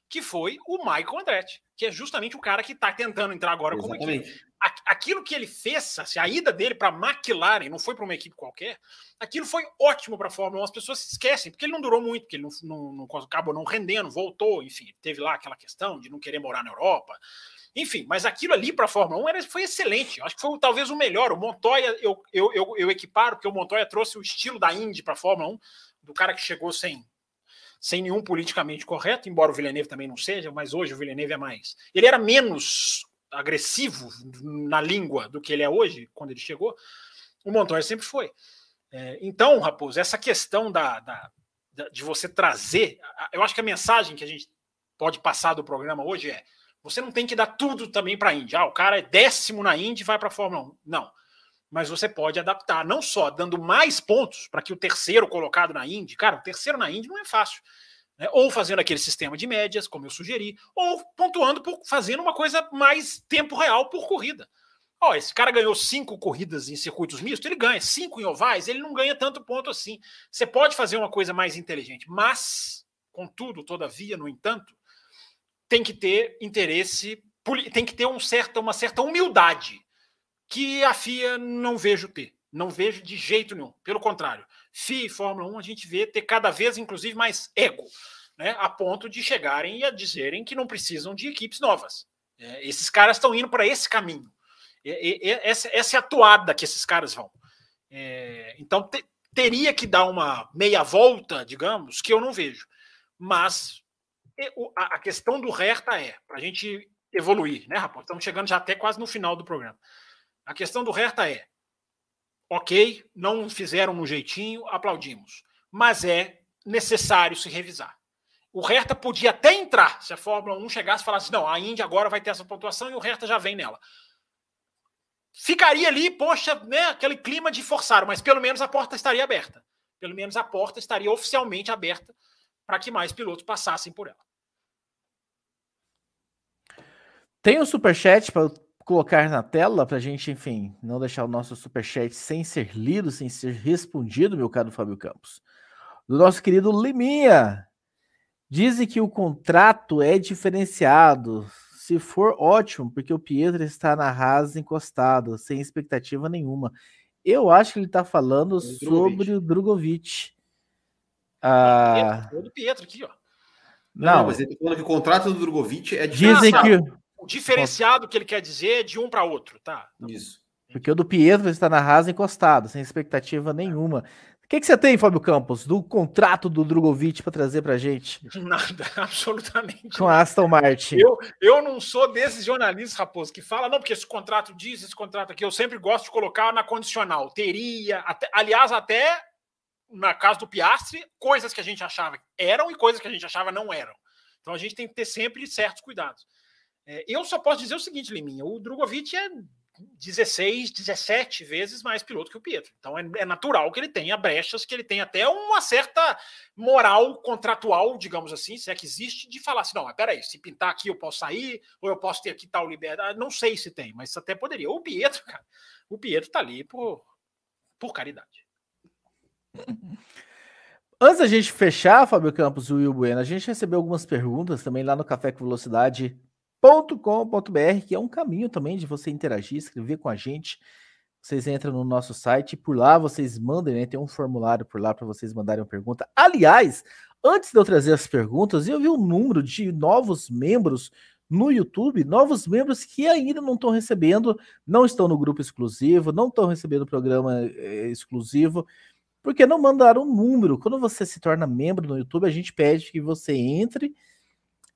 Que foi o Michael Andretti, que é justamente o cara que está tentando entrar agora Exatamente. como equipe aquilo que ele fez, assim, a ida dele para a McLaren, não foi para uma equipe qualquer, aquilo foi ótimo para a Fórmula 1. As pessoas se esquecem, porque ele não durou muito, porque ele não, não, não, acabou não rendendo, voltou, enfim, teve lá aquela questão de não querer morar na Europa. Enfim, mas aquilo ali para a Fórmula 1 era, foi excelente. Acho que foi talvez o melhor. O Montoya, eu, eu, eu, eu equiparo, porque o Montoya trouxe o estilo da Indy para a Fórmula 1, do cara que chegou sem, sem nenhum politicamente correto, embora o Villeneuve também não seja, mas hoje o Villeneuve é mais. Ele era menos agressivo na língua do que ele é hoje, quando ele chegou, o Montoya sempre foi. É, então, Raposo, essa questão da, da, da, de você trazer, eu acho que a mensagem que a gente pode passar do programa hoje é: você não tem que dar tudo também para a Indy. Ah, o cara é décimo na Indy e vai para a Fórmula 1. Não. Mas você pode adaptar, não só dando mais pontos para que o terceiro colocado na Indy, cara, o terceiro na Indy não é fácil né? ou fazendo aquele sistema de médias, como eu sugeri, ou pontuando por fazendo uma coisa mais tempo real por corrida. Ó, esse cara ganhou cinco corridas em circuitos mistos, ele ganha. Cinco em ovais, ele não ganha tanto ponto assim. Você pode fazer uma coisa mais inteligente, mas, contudo, todavia, no entanto, tem que ter interesse, tem que ter um uma certa humildade que a FIA não vejo ter. Não vejo de jeito nenhum. Pelo contrário, FIA e Fórmula 1 a gente vê ter cada vez, inclusive, mais ego, né? a ponto de chegarem a dizerem que não precisam de equipes novas. É, esses caras estão indo para esse caminho. Essa, essa é a toada que esses caras vão. É, então te, teria que dar uma meia volta, digamos, que eu não vejo. Mas a, questão do Hertha é, para a gente evoluir, né, rapaz? Estamos chegando já até quase no final do programa. A questão do Hertha é, ok, não fizeram no jeitinho, aplaudimos. Mas é necessário se revisar. O Hertha podia até entrar se a Fórmula 1 chegasse e falasse: não, a Indy agora vai ter essa pontuação e o Hertha já vem nela ficaria ali, poxa, né, aquele clima de forçar, mas pelo menos a porta estaria aberta. Pelo menos a porta estaria oficialmente aberta para que mais pilotos passassem por ela. Tem um superchat para colocar na tela para a gente, enfim, não deixar o nosso superchat sem ser lido, sem ser respondido, meu caro Fábio Campos. Do nosso querido Liminha. Dizem que o contrato é diferenciado. Se for ótimo, porque o Pietro está na rasa encostado, sem expectativa nenhuma. Eu acho que ele está falando o sobre o Drogovic. Ah, o do Pietro aqui, ó. Não, não, mas ele está falando que o contrato do Drogovic é Dizem que o diferenciado que ele quer dizer é de um para outro, tá? Isso. Porque o do Pietro está na rasa encostado, sem expectativa nenhuma que, que você tem, Fábio Campos, do contrato do Drogovic para trazer para gente? Nada, absolutamente. Com a Aston Martin. Eu, eu não sou desses jornalistas, Raposo, que fala, não, porque esse contrato diz, esse contrato aqui, eu sempre gosto de colocar na condicional. Teria, até, aliás, até na casa do Piastri, coisas que a gente achava eram e coisas que a gente achava não eram. Então a gente tem que ter sempre certos cuidados. É, eu só posso dizer o seguinte, Liminha: o Drogovic é 16, 17 vezes mais piloto que o Pietro. Então é, é, natural que ele tenha brechas, que ele tenha até uma certa moral contratual, digamos assim, se é que existe, de falar assim: não, mas peraí, se pintar aqui eu posso sair, ou eu posso ter aqui tal liberdade. Não sei se tem, mas até poderia. O Pietro, cara, o Pietro tá ali por, por caridade. Antes da gente fechar, Fábio Campos e o Will Bueno, a gente recebeu algumas perguntas também lá no Café com Velocidade com.br, que é um caminho também de você interagir, escrever com a gente. Vocês entram no nosso site, por lá vocês mandem, né? Tem um formulário por lá para vocês mandarem uma pergunta. Aliás, antes de eu trazer as perguntas, eu vi um número de novos membros no YouTube, novos membros que ainda não estão recebendo, não estão no grupo exclusivo, não estão recebendo o programa eh, exclusivo, porque não mandaram um número. Quando você se torna membro no YouTube, a gente pede que você entre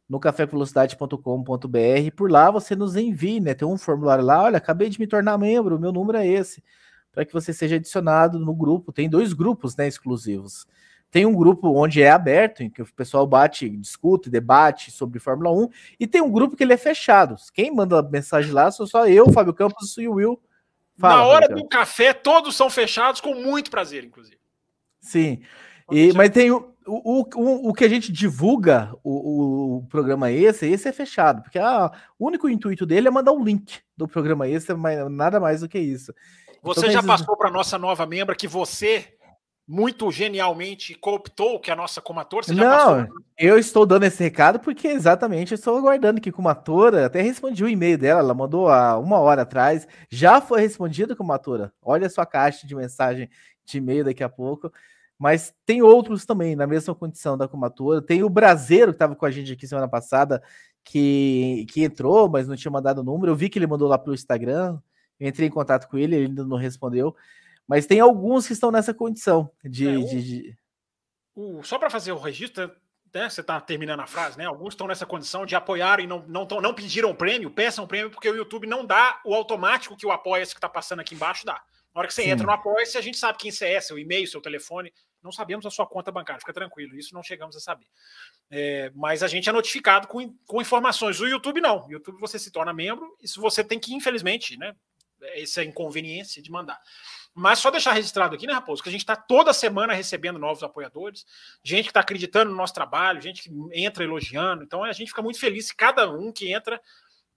no cafévelocidade.com.br. Por lá você nos envie, né? Tem um formulário lá, olha, acabei de me tornar membro, meu número é esse, para que você seja adicionado no grupo. Tem dois grupos, né, exclusivos. Tem um grupo onde é aberto, em que o pessoal bate, discute, debate sobre Fórmula 1, e tem um grupo que ele é fechado. Quem manda mensagem lá sou só eu, Fábio Campos e o Will. Fala, Na hora do café, todos são fechados com muito prazer, inclusive. Sim. E, mas tem o, o, o, o que a gente divulga, o, o programa esse, esse é fechado, porque ah, o único intuito dele é mandar um link do programa esse, mas nada mais do que isso. Você então, já esses... passou para nossa nova membra que você muito genialmente cooptou que é a nossa comatora? Não, passou... eu estou dando esse recado porque exatamente eu estou aguardando que comatora até respondi o e-mail dela, ela mandou há uma hora atrás, já foi respondido comatora. Olha a sua caixa de mensagem de e-mail daqui a pouco. Mas tem outros também na mesma condição da Comatora. Tem o Brasileiro que estava com a gente aqui semana passada, que, que entrou, mas não tinha mandado o número. Eu vi que ele mandou lá pelo Instagram. Eu entrei em contato com ele, ele ainda não respondeu. Mas tem alguns que estão nessa condição de. É, o, de, de... O, só para fazer o registro, né, você está terminando a frase, né? Alguns estão nessa condição de apoiar e não, não, tão, não pediram prêmio, peçam prêmio, porque o YouTube não dá o automático que o apoia-se que está passando aqui embaixo dá. Na hora que você Sim. entra no Apoia-se, a gente sabe quem você é, seu e-mail, seu telefone. Não sabemos a sua conta bancária, fica tranquilo, isso não chegamos a saber. É, mas a gente é notificado com, com informações. O YouTube não. O YouTube você se torna membro, isso você tem que, infelizmente, né? Essa é inconveniência de mandar. Mas só deixar registrado aqui, né, Raposo, que a gente está toda semana recebendo novos apoiadores, gente que está acreditando no nosso trabalho, gente que entra elogiando. Então a gente fica muito feliz se cada um que entra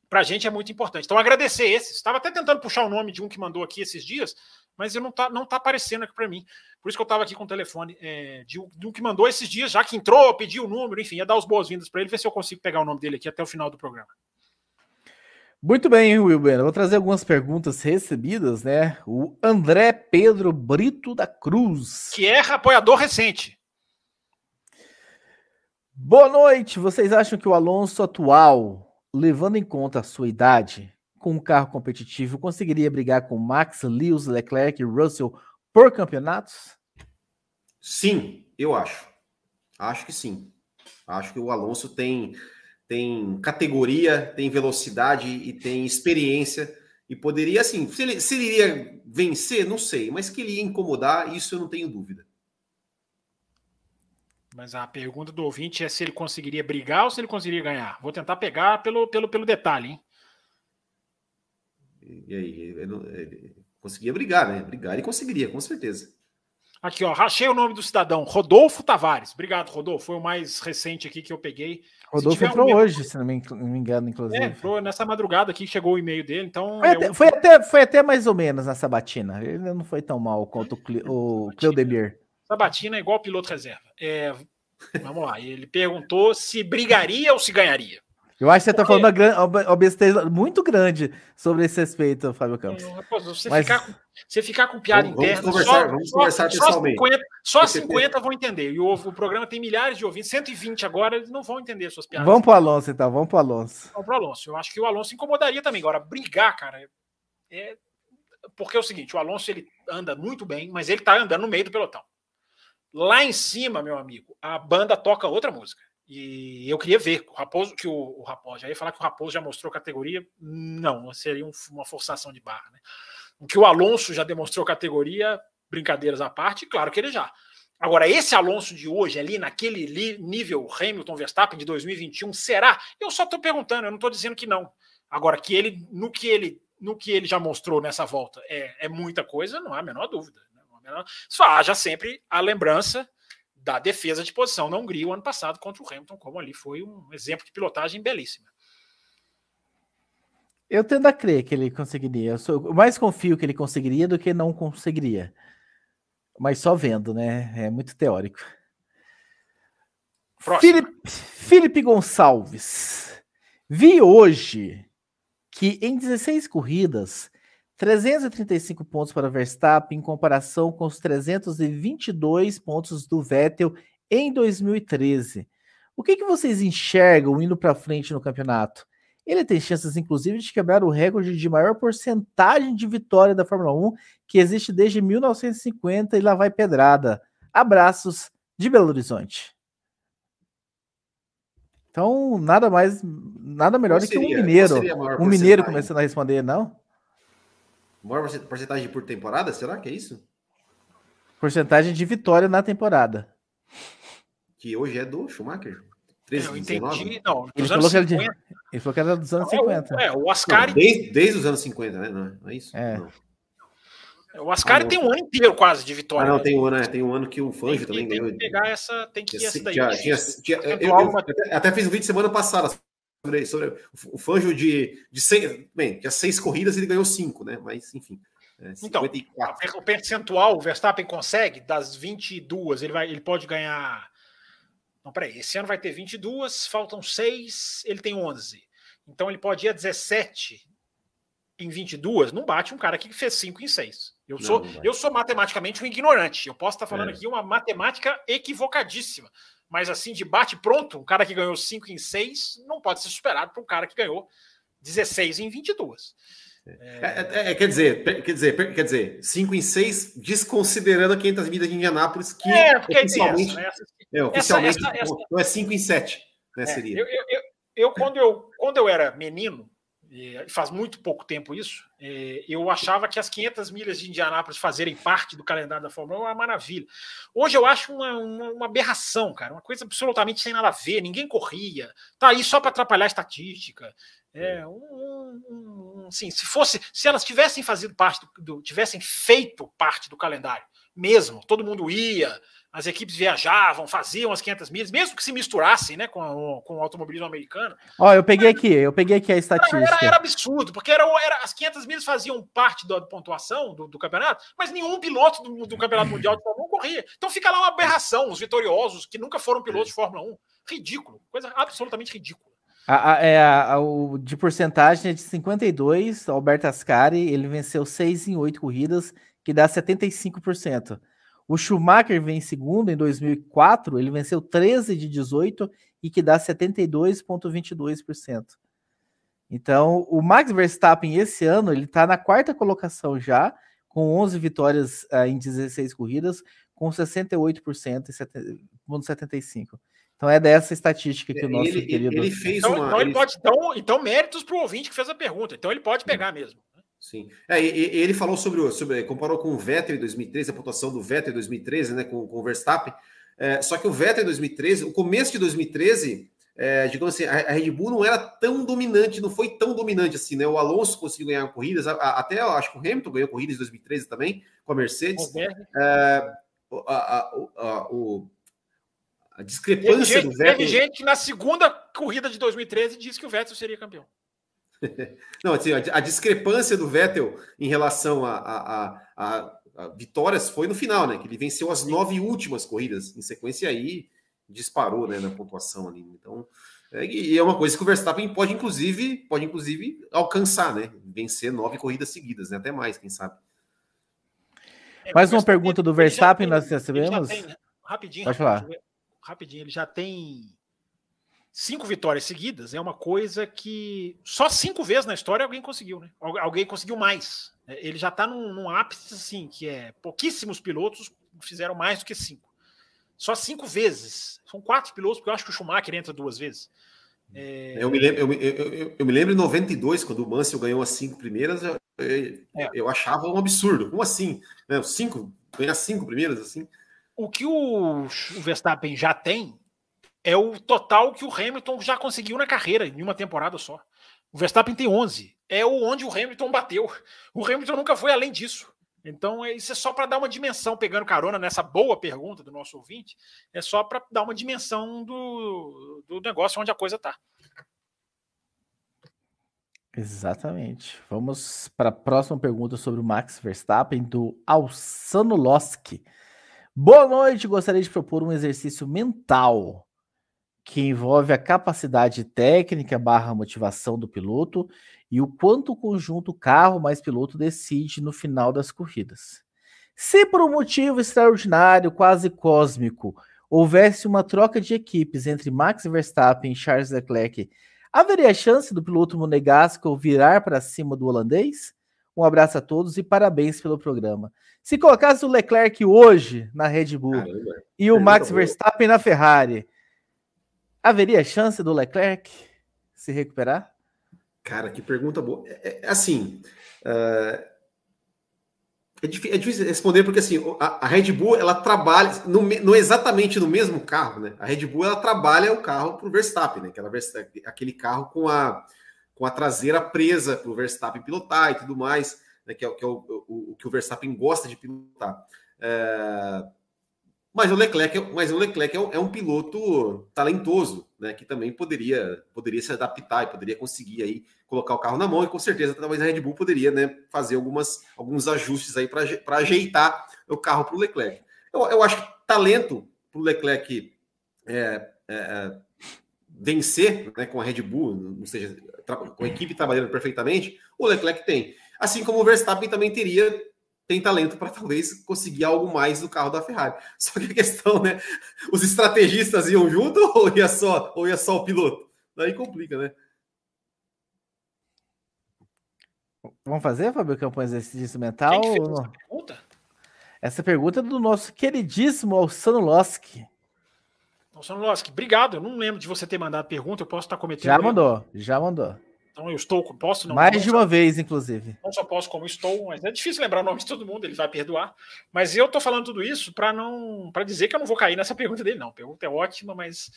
para a gente é muito importante. Então, agradecer esses. Estava até tentando puxar o nome de um que mandou aqui esses dias, mas não está não tá aparecendo aqui para mim. Por isso que eu estava aqui com o telefone é, de, de, um que mandou esses dias, já que entrou, pediu o número, enfim, ia dar as boas-vindas para ele, ver se eu consigo pegar o nome dele aqui até o final do programa. Muito bem, Wilber. Vou trazer algumas perguntas recebidas, né? O André Pedro Brito da Cruz. Que é apoiador recente. Boa noite. Vocês acham que o Alonso atual, levando em conta a sua idade, com um carro competitivo, conseguiria brigar com Max, Lewis, Leclerc e Russell por campeonatos? Sim, eu acho. Acho que sim. Acho que o Alonso tem tem categoria, tem velocidade e tem experiência. E poderia, assim, se ele, se ele iria vencer, não sei, mas que ele ia incomodar, isso eu não tenho dúvida. Mas a pergunta do ouvinte é se ele conseguiria brigar ou se ele conseguiria ganhar. Vou tentar pegar pelo, pelo, pelo detalhe, hein? E aí, ele, ele conseguia brigar, né? Brigar ele conseguiria, com certeza. Aqui, ó, rachei o nome do cidadão, Rodolfo Tavares. Obrigado, Rodolfo. Foi o mais recente aqui que eu peguei. Rodolfo entrou um hoje, se não me, engano, inclusive. É, entrou nessa madrugada aqui, chegou o e-mail dele, então... Foi, até, foi, até, foi até mais ou menos na Sabatina. Ele não foi tão mal quanto o, Cle, o Cleudemir. Sabatina é igual piloto reserva. É, vamos lá, ele perguntou se brigaria ou se ganharia. Eu acho que você está falando uma, besteira muito grande sobre esse respeito, Fábio Campos. você, Mas... ficar com, você ficar com piada vamos, interna. Vamos conversar, só, vamos conversar só, pessoalmente. Só 50, só 50 vão entender. E o, o, programa tem milhares de ouvintes, 120 agora, eles não vão entender suas piadas. Vamos para o Alonso, então, vamos para o Alonso. Vamos para o Alonso. Eu acho que o Alonso incomodaria também. Agora, brigar, cara, é. Porque é o seguinte: o Alonso ele anda muito bem, mas ele está andando no meio do pelotão. Lá em cima, meu amigo, a banda toca outra música. E eu queria ver o Raposo, que o, o Raposo, já ia falar que o Raposo já mostrou categoria. Não, seria um, uma forçação de barra. Né? O que o Alonso já demonstrou categoria, brincadeiras à parte, claro que ele já. Agora, esse Alonso de hoje, ali naquele nível Hamilton Verstappen de 2021, será? Eu só estou perguntando, eu não estou dizendo que não. Agora, que ele, no que ele, no que ele já mostrou nessa volta, é, é muita coisa, não há a menor dúvida. Né? Só haja sempre a lembrança da defesa de posição na Hungria o ano passado contra o Hamilton, como ali foi um exemplo de pilotagem belíssima. Eu tendo a crer que ele conseguiria. Eu, sou, eu mais confio que ele conseguiria do que não conseguiria. Mas só vendo, né? É muito teórico. Felipe, Felipe Gonçalves. Vi hoje que em 16 corridas 335 pontos para Verstappen em comparação com os 322 pontos do Vettel em 2013. O que, que vocês enxergam indo para frente no campeonato? Ele tem chances, inclusive, de quebrar o recorde de maior porcentagem de vitória da Fórmula 1 que existe desde 1950 e lá vai pedrada. Abraços de Belo Horizonte. Então, nada mais, nada melhor do que um mineiro. Um mineiro começando a responder, não? Maior porcentagem por temporada? Será que é isso? Porcentagem de vitória na temporada. Que hoje é do Schumacher. 13, é, eu entendi. Não, ele falou, 50. que era de, ele falou que era dos anos não, 50. É, o Ascari. Desde, desde, os anos 50, né? Não, não é isso? É. Não. O Ascari ah, tem um ano inteiro quase de vitória. Ah, não, tem um ano, é, tem um ano que o Fangio também tem ganhou. Tem que pegar essa, tem que ir essa daí. Tinha, tinha, tinha, eu, eu, até, até, fiz um vídeo semana passada sobre, sobre o Fangio de, de seis, bem, tinha seis corridas ele ganhou cinco, né? Mas, enfim. É, então, o percentual, o Verstappen consegue, das 22, ele, vai, ele pode ganhar. Não, peraí, esse ano vai ter 22, faltam 6, ele tem 11. Então ele pode ir a 17 em 22, não bate um cara que fez 5 em 6. Eu não, sou, não eu sou matematicamente um ignorante. Eu posso estar falando é. aqui uma matemática equivocadíssima. Mas assim, de bate pronto, um cara que ganhou 5 em 6 não pode ser superado por um cara que ganhou 16 em 22. É, é, é, quer dizer, quer dizer, quer dizer, 5 em 6, desconsiderando a 500 milhas de Indianápolis, que é, oficialmente, essa, né? é, oficialmente essa, essa, não é 5 em 7, né, é, seria. Eu, eu, eu, eu, quando eu, quando eu era menino, faz muito pouco tempo isso, é, eu achava que as 500 milhas de Indianápolis fazerem parte do calendário da Fórmula 1 é uma maravilha. Hoje eu acho uma, uma, uma, aberração, cara, uma coisa absolutamente sem nada a ver, ninguém corria, tá aí só para atrapalhar a estatística. É, um, um, um, assim, se fosse, se elas tivessem fazido parte do, do, tivessem feito parte do calendário, mesmo. Todo mundo ia, as equipes viajavam, faziam as 500 milhas, mesmo que se misturassem né, com, o, com o automobilismo americano. Ó, eu peguei aqui, eu peguei aqui a estatística. Era, era absurdo, porque era, era, as 500 milhas faziam parte da pontuação do, do campeonato, mas nenhum piloto do, do, Campeonato Mundial de Fórmula 1 corria. Então fica lá uma aberração, os vitoriosos que nunca foram pilotos de Fórmula 1. Ridículo, coisa absolutamente ridícula. A, a, é, a, o, de porcentagem é de 52, Alberto Ascari, ele venceu 6 em 8 corridas, que dá 75%. O Schumacher vem em segundo em 2004, ele venceu 13 de 18 e que dá 72,22%. Então, o Max Verstappen esse ano, ele está na quarta colocação já, com 11 vitórias uh, em 16 corridas, com 68% e 75%. Então é dessa estatística que o nosso ele, querido. Ele fez então, uma, então, ele pode, então, então méritos para o ouvinte que fez a pergunta. Então ele pode pegar mesmo. Sim. É, e, ele falou sobre, sobre. Comparou com o Vettel em 2013, a pontuação do Vettel em 2013, né? Com, com o Verstappen. É, só que o Vettel em 2013, o começo de 2013, é, digamos assim, a, a, Red Bull não era tão dominante, não foi tão dominante assim, né? O Alonso conseguiu ganhar corridas, a, a, até eu acho que o Hamilton ganhou corridas em 2013 também, com a Mercedes. É, a, o, a discrepância gente, do Vettel. Teve gente que na segunda corrida de 2013 disse que o Vettel seria campeão. Não, assim, a, a, discrepância do Vettel em relação a, a, a, a, vitórias foi no final, né? Que ele venceu as nove últimas corridas em sequência aí disparou, né, na pontuação ali. Então, é, e é uma coisa que o Verstappen pode inclusive pode inclusive alcançar, né? Vencer nove corridas seguidas, né? Até mais, quem sabe. É, mais uma pergunta do Verstappen tem, nós recebemos. Tem, rapidinho, pode falar. Rapidinho, ele já tem cinco vitórias seguidas é uma coisa que só cinco vezes na história alguém conseguiu, né? Alguém conseguiu mais. É, ele já está num, num, ápice assim, que é pouquíssimos pilotos fizeram mais do que cinco. Só cinco vezes. São quatro pilotos, porque eu acho que o Schumacher entra duas vezes. É... Eu, me lembro, eu, eu, eu, me lembro em 92, quando o Mansell ganhou as cinco primeiras, eu, é. eu achava um absurdo. Como assim? Né? Cinco, ganhar cinco primeiras assim? O que o Verstappen já tem é o total que o Hamilton já conseguiu na carreira, em uma temporada só. O Verstappen tem 11. É onde o Hamilton bateu. O Hamilton nunca foi além disso. Então, é, isso é só para dar uma dimensão, pegando carona nessa boa pergunta do nosso ouvinte, é só para dar uma dimensão do, do negócio onde a coisa está. Exatamente. Vamos para a próxima pergunta sobre o Max Verstappen, do Alsano Loski. Boa noite, gostaria de propor um exercício mental que envolve a capacidade técnica barra motivação do piloto e o quanto o conjunto carro mais piloto decide no final das corridas. Se por um motivo extraordinário, quase cósmico, houvesse uma troca de equipes entre Max Verstappen e Charles Leclerc, haveria chance do piloto monegasco virar para cima do holandês? Um abraço a todos e parabéns pelo programa. Se colocasse o Leclerc hoje na Red Bull Caramba, e o Max Verstappen na Ferrari, Haveria chance do Leclerc se recuperar? Cara, que pergunta boa. É, é assim, uh, é, difícil, é, difícil, responder porque assim a, a Red Bull ela trabalha no, no, exatamente no mesmo carro, né? A Red Bull ela trabalha o carro para o Verstappen, né? Aquela, aquele carro com a com a traseira presa para o Verstappen pilotar e tudo mais, né? Que é, que é o, o, o, que o Verstappen gosta de pilotar. Uh, mas o Leclerc, é, mas o Leclerc é, um, é um piloto talentoso, né? Que também poderia, poderia se adaptar e poderia conseguir aí colocar o carro na mão, e com certeza talvez a Red Bull poderia né, fazer algumas, alguns ajustes aí para ajeitar o carro para o Leclerc. Eu, eu acho que talento para o Leclerc é, é, vencer né, com a Red Bull, ou seja, com a equipe trabalhando perfeitamente, o Leclerc tem. Assim como o Verstappen também teria tem talento para talvez conseguir algo mais do carro da Ferrari. Só que a questão, né? Os estrategistas iam junto ou ia só, ou ia só o piloto? Daí complica, né? Vamos fazer, Fabio Campos, exercício mental? Quem que fez essa pergunta? Essa pergunta é do nosso queridíssimo Alçano Loski. Alçano Loski, obrigado. Eu não lembro de você ter mandado pergunta, eu posso estar cometendo. Já mandou, já mandou. Então eu estou, posso não. Mais não de uma vez, inclusive. Não só posso como estou, mas é difícil lembrar o nome de todo mundo, ele vai perdoar. Mas eu estou falando tudo isso para não, para dizer que eu não vou cair nessa pergunta dele, não. A pergunta é ótima, mas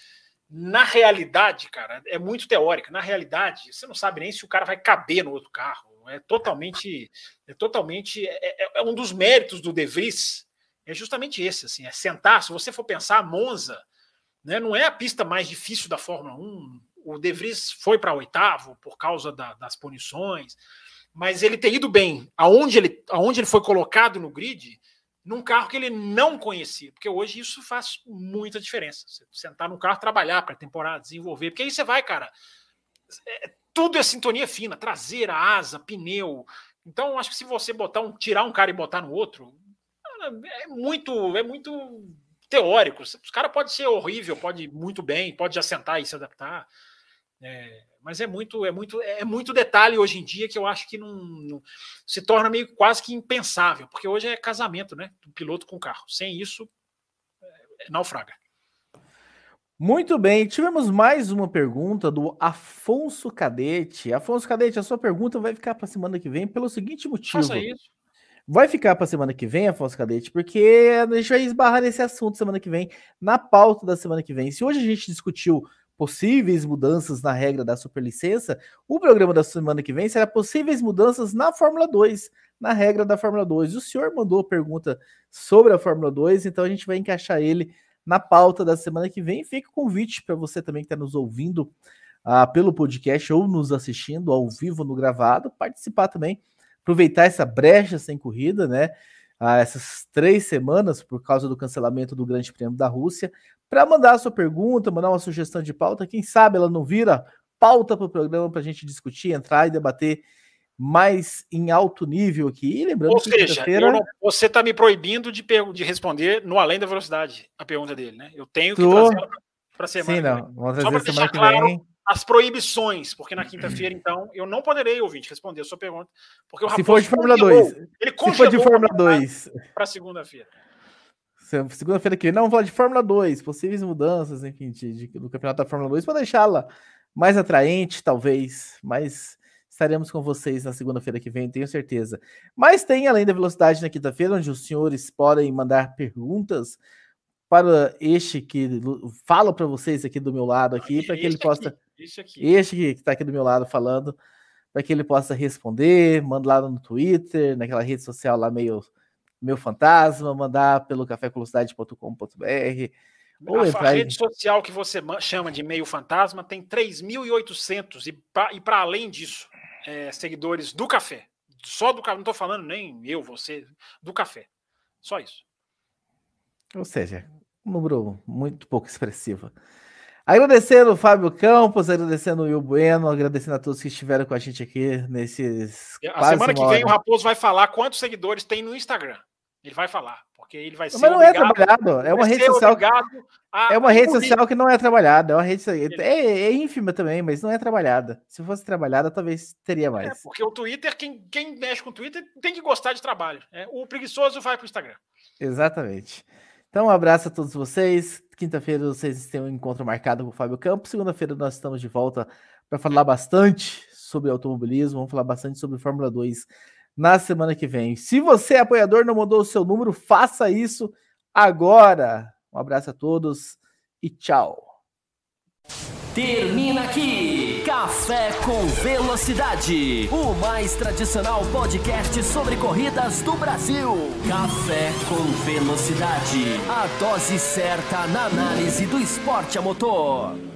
na realidade, cara, é muito teórica. Na realidade, você não sabe nem se o cara vai caber no outro carro. É totalmente, é totalmente, é, é, é um dos méritos do De Vries é justamente esse, assim, é sentar. Se você for pensar, Monza né, não é a pista mais difícil da Fórmula 1. O De Vries foi para oitavo por causa da, das punições, mas ele ter ido bem aonde ele, aonde ele foi colocado no grid, num carro que ele não conhecia, porque hoje isso faz muita diferença. Você sentar no carro, trabalhar para a temporada, desenvolver, porque aí você vai, cara. É, tudo é sintonia fina, traseira, asa, pneu. Então, acho que se você botar um, tirar um cara e botar no outro, é muito, é muito teórico. Os cara pode ser horrível, pode ir muito bem, pode já sentar e se adaptar. É, mas é muito, é muito, é muito detalhe hoje em dia que eu acho que não, não, se torna meio quase que impensável, porque hoje é casamento, né? Do piloto com o carro. Sem isso, é, é naufraga. Muito bem, tivemos mais uma pergunta do Afonso Cadete. Afonso Cadete, a sua pergunta vai ficar para semana que vem pelo seguinte motivo. Faça isso. Vai ficar para semana que vem, Afonso Cadete, porque a gente vai esbarrar nesse assunto semana que vem, na pauta da semana que vem. Se hoje a gente discutiu possíveis mudanças na regra da superlicença, o programa da semana que vem será possíveis mudanças na Fórmula 2, na regra da Fórmula 2. O senhor mandou pergunta sobre a Fórmula 2, então a gente vai encaixar ele na pauta da semana que vem. Fica o convite para você também que está nos ouvindo uh, pelo podcast ou nos assistindo ao vivo no gravado, participar também, aproveitar essa brecha sem corrida, né? Uh, essas três semanas por causa do cancelamento do Grande Prêmio da Rússia, para mandar a sua pergunta, mandar uma sugestão de pauta. Quem sabe ela não vira pauta para o programa para a gente discutir, entrar e debater mais em alto nível aqui. E lembrando Ou seja, não, você está me proibindo de, de responder no além da velocidade a pergunta dele, né? Eu tenho que Tô... trazer para semana. Sim, não. Vamos trazer Só para deixar claro vem. as proibições, porque na quinta-feira, então, eu não poderei ouvir responder a sua pergunta, porque o Se for de Fórmula 2. Ele Se for de Fórmula 2. Para segunda-feira. Segunda-feira que vem, não, vamos falar de Fórmula 2, possíveis mudanças, enfim, de, de, do campeonato da Fórmula 2, para deixá-la mais atraente, talvez, mais estaremos com vocês na segunda-feira que vem, tenho certeza. Mas tem além da velocidade na quinta-feira, onde os senhores podem mandar perguntas para este que fala para vocês aqui do meu lado aqui, para que ele possa este que está aqui do meu lado falando, para que ele possa responder, manda lá no Twitter, naquela rede social lá meio meu fantasma, mandar pelo cafévelocidade.com.br. Ou a, entrar... rede social que você chama de meio fantasma tem 3.800 e para além disso, é, seguidores do café. Só do café, não estou falando nem eu, você, do café. Só isso. Ou seja, um número muito pouco expressivo. Agradecendo o Fábio Campos, agradecendo o Will Bueno, agradecendo a todos que estiveram com a gente aqui nesses. A semana que vem o Raposo vai falar quantos seguidores tem no Instagram. Ele vai falar, porque ele vai ser. Mas não é trabalhado, é uma rede social. Que, é uma rede social que não é trabalhada, é uma rede é, é, ínfima também, mas não é trabalhada. Se fosse trabalhada, talvez teria é, mais. É, porque o Twitter, quem, quem mexe com o Twitter tem que gostar de trabalho. É, o preguiçoso vai para o Instagram. Exatamente. Então, um abraço a todos vocês. Quinta-feira vocês têm um encontro marcado com o Fábio Campos. Segunda-feira nós estamos de volta para falar bastante sobre automobilismo, vamos falar bastante sobre Fórmula 2 na semana que vem. Se você, apoiador, não mandou o seu número, faça isso agora. Um abraço a todos e tchau. Termina aqui Café com Velocidade, o mais tradicional podcast sobre corridas do Brasil. Café com Velocidade, a dose certa na análise do esporte a motor.